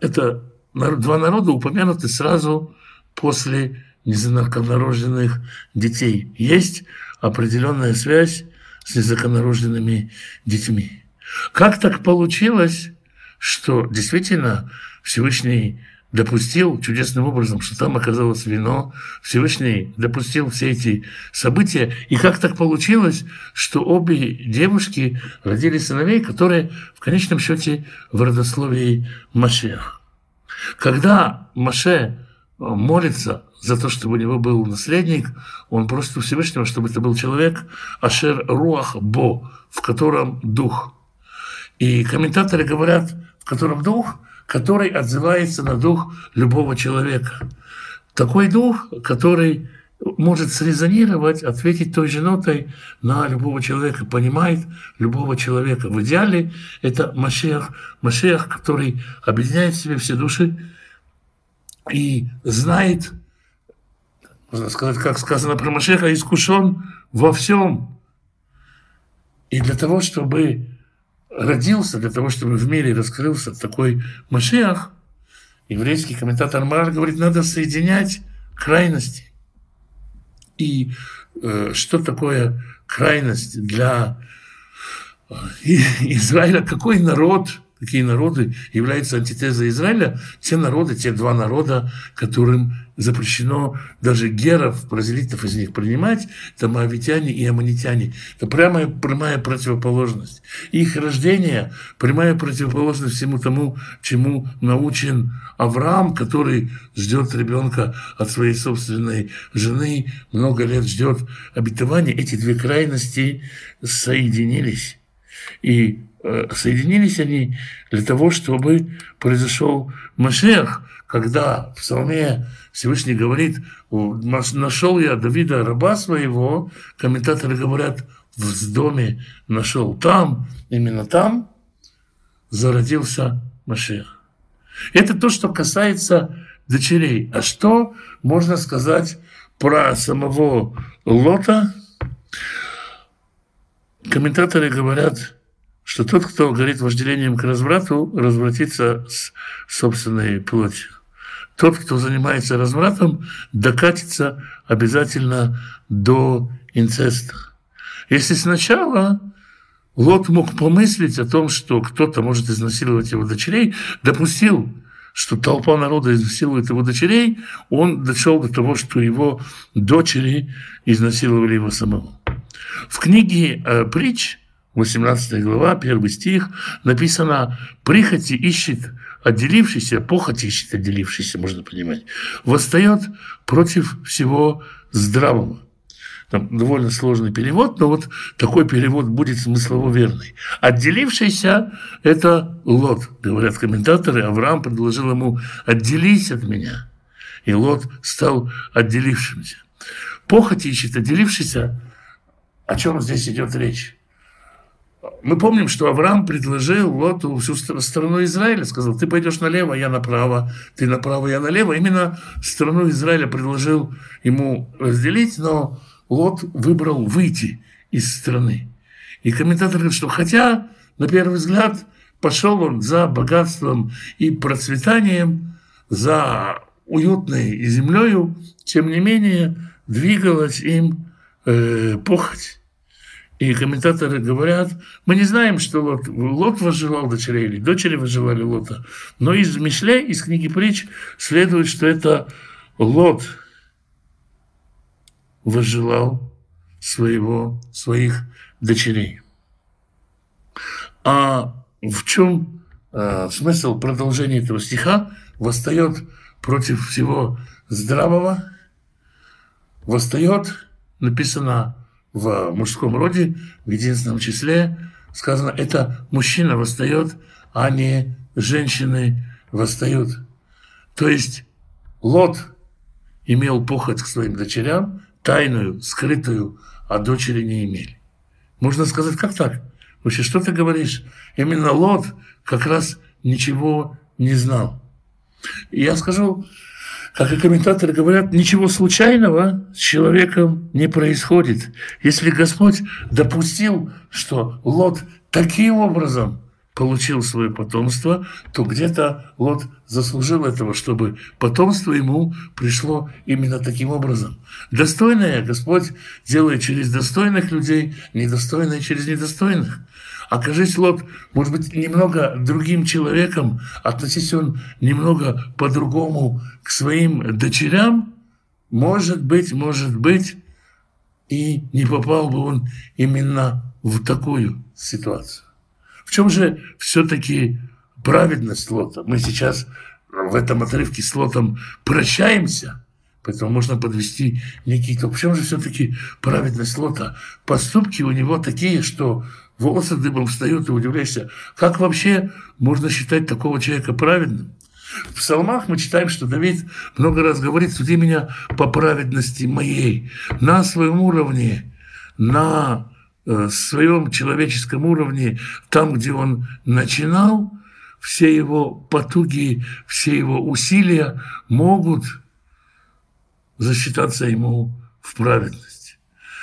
это два народа упомянуты сразу после незаконнорожденных детей. Есть определенная связь с незаконнорожденными детьми. Как так получилось, что действительно Всевышний допустил чудесным образом, что там оказалось вино, Всевышний допустил все эти события. И как так получилось, что обе девушки родили сыновей, которые в конечном счете в родословии Машех. Когда Маше молится за то, чтобы у него был наследник, он просит у Всевышнего, чтобы это был человек Ашер Руах Бо, в котором дух. И комментаторы говорят, в котором дух – который отзывается на дух любого человека. Такой дух, который может срезонировать, ответить той же нотой на любого человека, понимает любого человека. В идеале это Машех, Машех, который объединяет в себе все души и знает, можно сказать, как сказано про Машеха, искушен во всем. И для того, чтобы родился для того, чтобы в мире раскрылся такой Машиах, еврейский комментатор Мар говорит, надо соединять крайности. И э, что такое крайность для э, Израиля? Какой народ какие народы являются антитезой Израиля, те народы, те два народа, которым запрещено даже геров, бразилитов из них принимать, это моавитяне и аммонитяне. Это прямая, прямая противоположность. Их рождение – прямая противоположность всему тому, чему научен Авраам, который ждет ребенка от своей собственной жены, много лет ждет обетования. Эти две крайности соединились. И Э, соединились они для того, чтобы произошел Машех, когда в псалме Всевышний говорит, нашел я Давида, раба своего, комментаторы говорят, в доме нашел там, именно там зародился Машех. Это то, что касается дочерей. А что можно сказать про самого Лота? Комментаторы говорят, что тот, кто горит вожделением к разврату, развратится с собственной плотью. Тот, кто занимается развратом, докатится обязательно до инцеста. Если сначала Лот мог помыслить о том, что кто-то может изнасиловать его дочерей, допустил, что толпа народа изнасилует его дочерей, он дошел до того, что его дочери изнасиловали его самого. В книге э, «Притч» 18 глава, 1 стих, написано «Прихоти ищет отделившийся, похоть ищет отделившийся, можно понимать, восстает против всего здравого». Там довольно сложный перевод, но вот такой перевод будет смыслово верный. Отделившийся – это Лот, говорят комментаторы. Авраам предложил ему «отделись от меня». И Лот стал отделившимся. Похоть ищет отделившийся. О чем здесь идет речь? Мы помним, что Авраам предложил Лоту всю страну Израиля, сказал, ты пойдешь налево, я направо, ты направо, я налево. Именно страну Израиля предложил ему разделить, но Лот выбрал выйти из страны. И комментатор говорит, что хотя, на первый взгляд, пошел он за богатством и процветанием, за уютной землею, тем не менее двигалась им э, похоть. И комментаторы говорят, мы не знаем, что Лот, Лот возжелал дочерей или дочери возжелали Лота, но из Мишле, из книги притч следует, что это Лот возжелал своего, своих дочерей. А в чем э, смысл продолжения этого стиха? Восстает против всего здравого, восстает, написано в мужском роде, в единственном числе, сказано, это мужчина восстает, а не женщины восстают. То есть Лот имел похоть к своим дочерям, тайную, скрытую, а дочери не имели. Можно сказать, как так? Вообще, что ты говоришь? Именно Лот как раз ничего не знал. И я скажу, как и комментаторы говорят, ничего случайного с человеком не происходит. Если Господь допустил, что Лот таким образом получил свое потомство, то где-то Лот заслужил этого, чтобы потомство ему пришло именно таким образом. Достойное Господь делает через достойных людей, недостойное через недостойных. Окажись Лот, может быть, немного другим человеком, относись он немного по-другому к своим дочерям, может быть, может быть, и не попал бы он именно в такую ситуацию. В чем же все-таки праведность Лота? Мы сейчас в этом отрывке с Лотом прощаемся, поэтому можно подвести некий итог. В чем же все-таки праведность Лота? Поступки у него такие, что волосы дыбом встают, и удивляешься, как вообще можно считать такого человека праведным? В псалмах мы читаем, что Давид много раз говорит, суди меня по праведности моей, на своем уровне, на э, своем человеческом уровне, там, где он начинал, все его потуги, все его усилия могут засчитаться ему в праведность.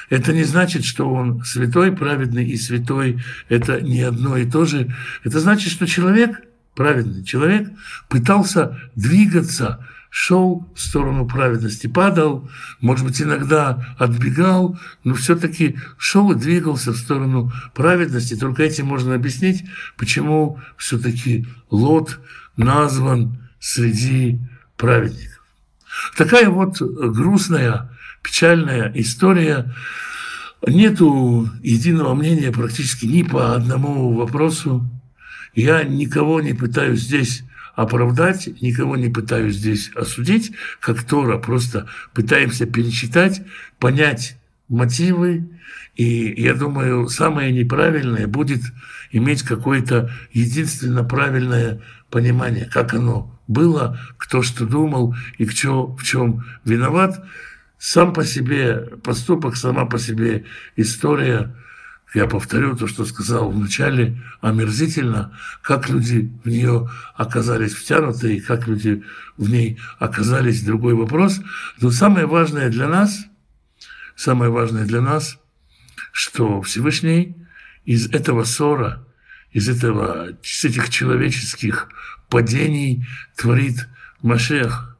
Это не значит, что он святой, праведный и святой – это не одно и то же. Это значит, что человек, праведный человек, пытался двигаться, шел в сторону праведности, падал, может быть, иногда отбегал, но все-таки шел и двигался в сторону праведности. Только этим можно объяснить, почему все-таки Лот назван среди праведников. Такая вот грустная печальная история. Нету единого мнения практически ни по одному вопросу. Я никого не пытаюсь здесь оправдать, никого не пытаюсь здесь осудить, как Тора, просто пытаемся перечитать, понять мотивы, и я думаю, самое неправильное будет иметь какое-то единственно правильное понимание, как оно было, кто что думал и кто в чем виноват сам по себе поступок, сама по себе история, я повторю то, что сказал вначале, омерзительно, как люди в нее оказались втянуты и как люди в ней оказались, другой вопрос. Но самое важное для нас, самое важное для нас, что Всевышний из этого ссора, из этого, из этих человеческих падений творит Машех.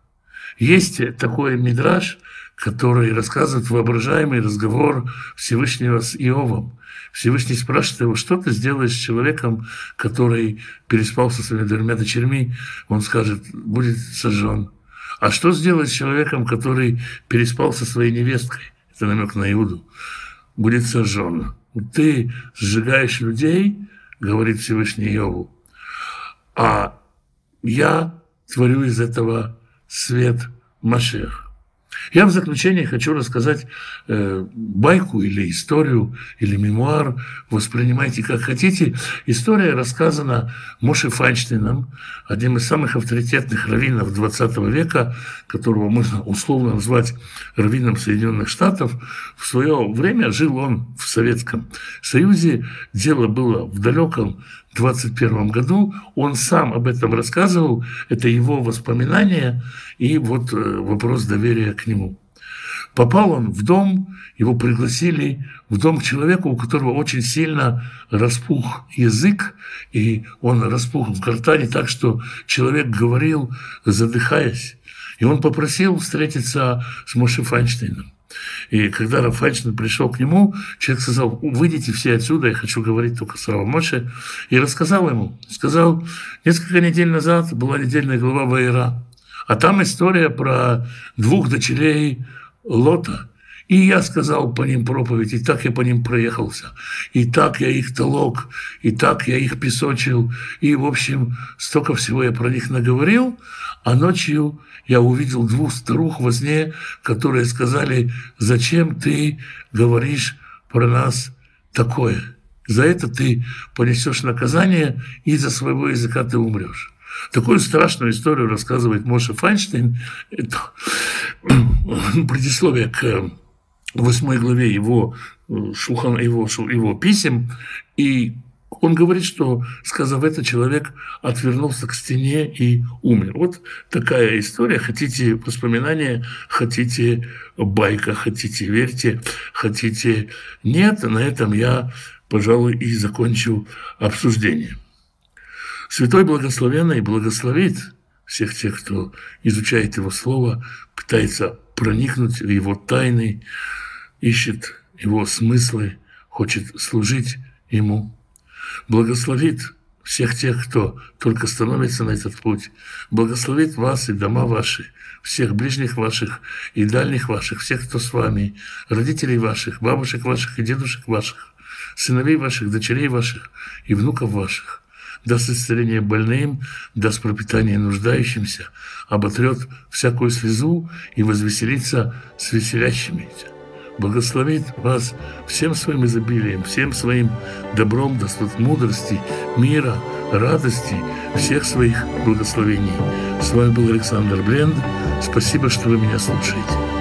Есть такой мидраж – который рассказывает воображаемый разговор Всевышнего с Иовом. Всевышний спрашивает его, что ты сделаешь с человеком, который переспал со своими двумя дочерьми? Он скажет, будет сожжен. А что сделать с человеком, который переспал со своей невесткой? Это намек на Иуду. Будет сожжен. Ты сжигаешь людей, говорит Всевышний Иову, а я творю из этого свет Машех. Я в заключение хочу рассказать э, байку или историю, или мемуар, воспринимайте как хотите. История рассказана Моше Файнштейном, одним из самых авторитетных раввинов 20 века, которого можно условно назвать раввином Соединенных Штатов. В свое время жил он в Советском Союзе, дело было в далеком 21 году. Он сам об этом рассказывал, это его воспоминания и вот э, вопрос доверия к нему. Попал он в дом, его пригласили в дом к человеку, у которого очень сильно распух язык, и он распух в гортане так, что человек говорил, задыхаясь. И он попросил встретиться с Моше Файнштейном. И когда Рафальчин пришел к нему, человек сказал, выйдите все отсюда, я хочу говорить только с Равамоше. И рассказал ему, сказал, несколько недель назад была недельная глава Ваера, а там история про двух дочерей Лота. И я сказал по ним проповедь, и так я по ним проехался, и так я их толок, и так я их песочил, и, в общем, столько всего я про них наговорил, а ночью я увидел двух старух во сне, которые сказали, зачем ты говоришь про нас такое? За это ты понесешь наказание, и за своего языка ты умрешь. Такую страшную историю рассказывает Моша Файнштейн. Это предисловие к восьмой главе его, шухан, его, его писем. И он говорит, что, сказав это, человек отвернулся к стене и умер. Вот такая история. Хотите воспоминания, хотите байка, хотите верьте, хотите нет. На этом я, пожалуй, и закончу обсуждение. Святой Благословенный благословит всех тех, кто изучает Его Слово, пытается проникнуть в Его тайны, ищет Его смыслы, хочет служить Ему благословит всех тех, кто только становится на этот путь, благословит вас и дома ваши, всех ближних ваших и дальних ваших, всех, кто с вами, родителей ваших, бабушек ваших и дедушек ваших, сыновей ваших, дочерей ваших и внуков ваших. Даст исцеление больным, даст пропитание нуждающимся, оботрет всякую слезу и возвеселится с веселящимися благословит вас всем своим изобилием, всем своим добром, доступ мудрости, мира, радости, всех своих благословений. С вами был Александр Бленд. Спасибо, что вы меня слушаете.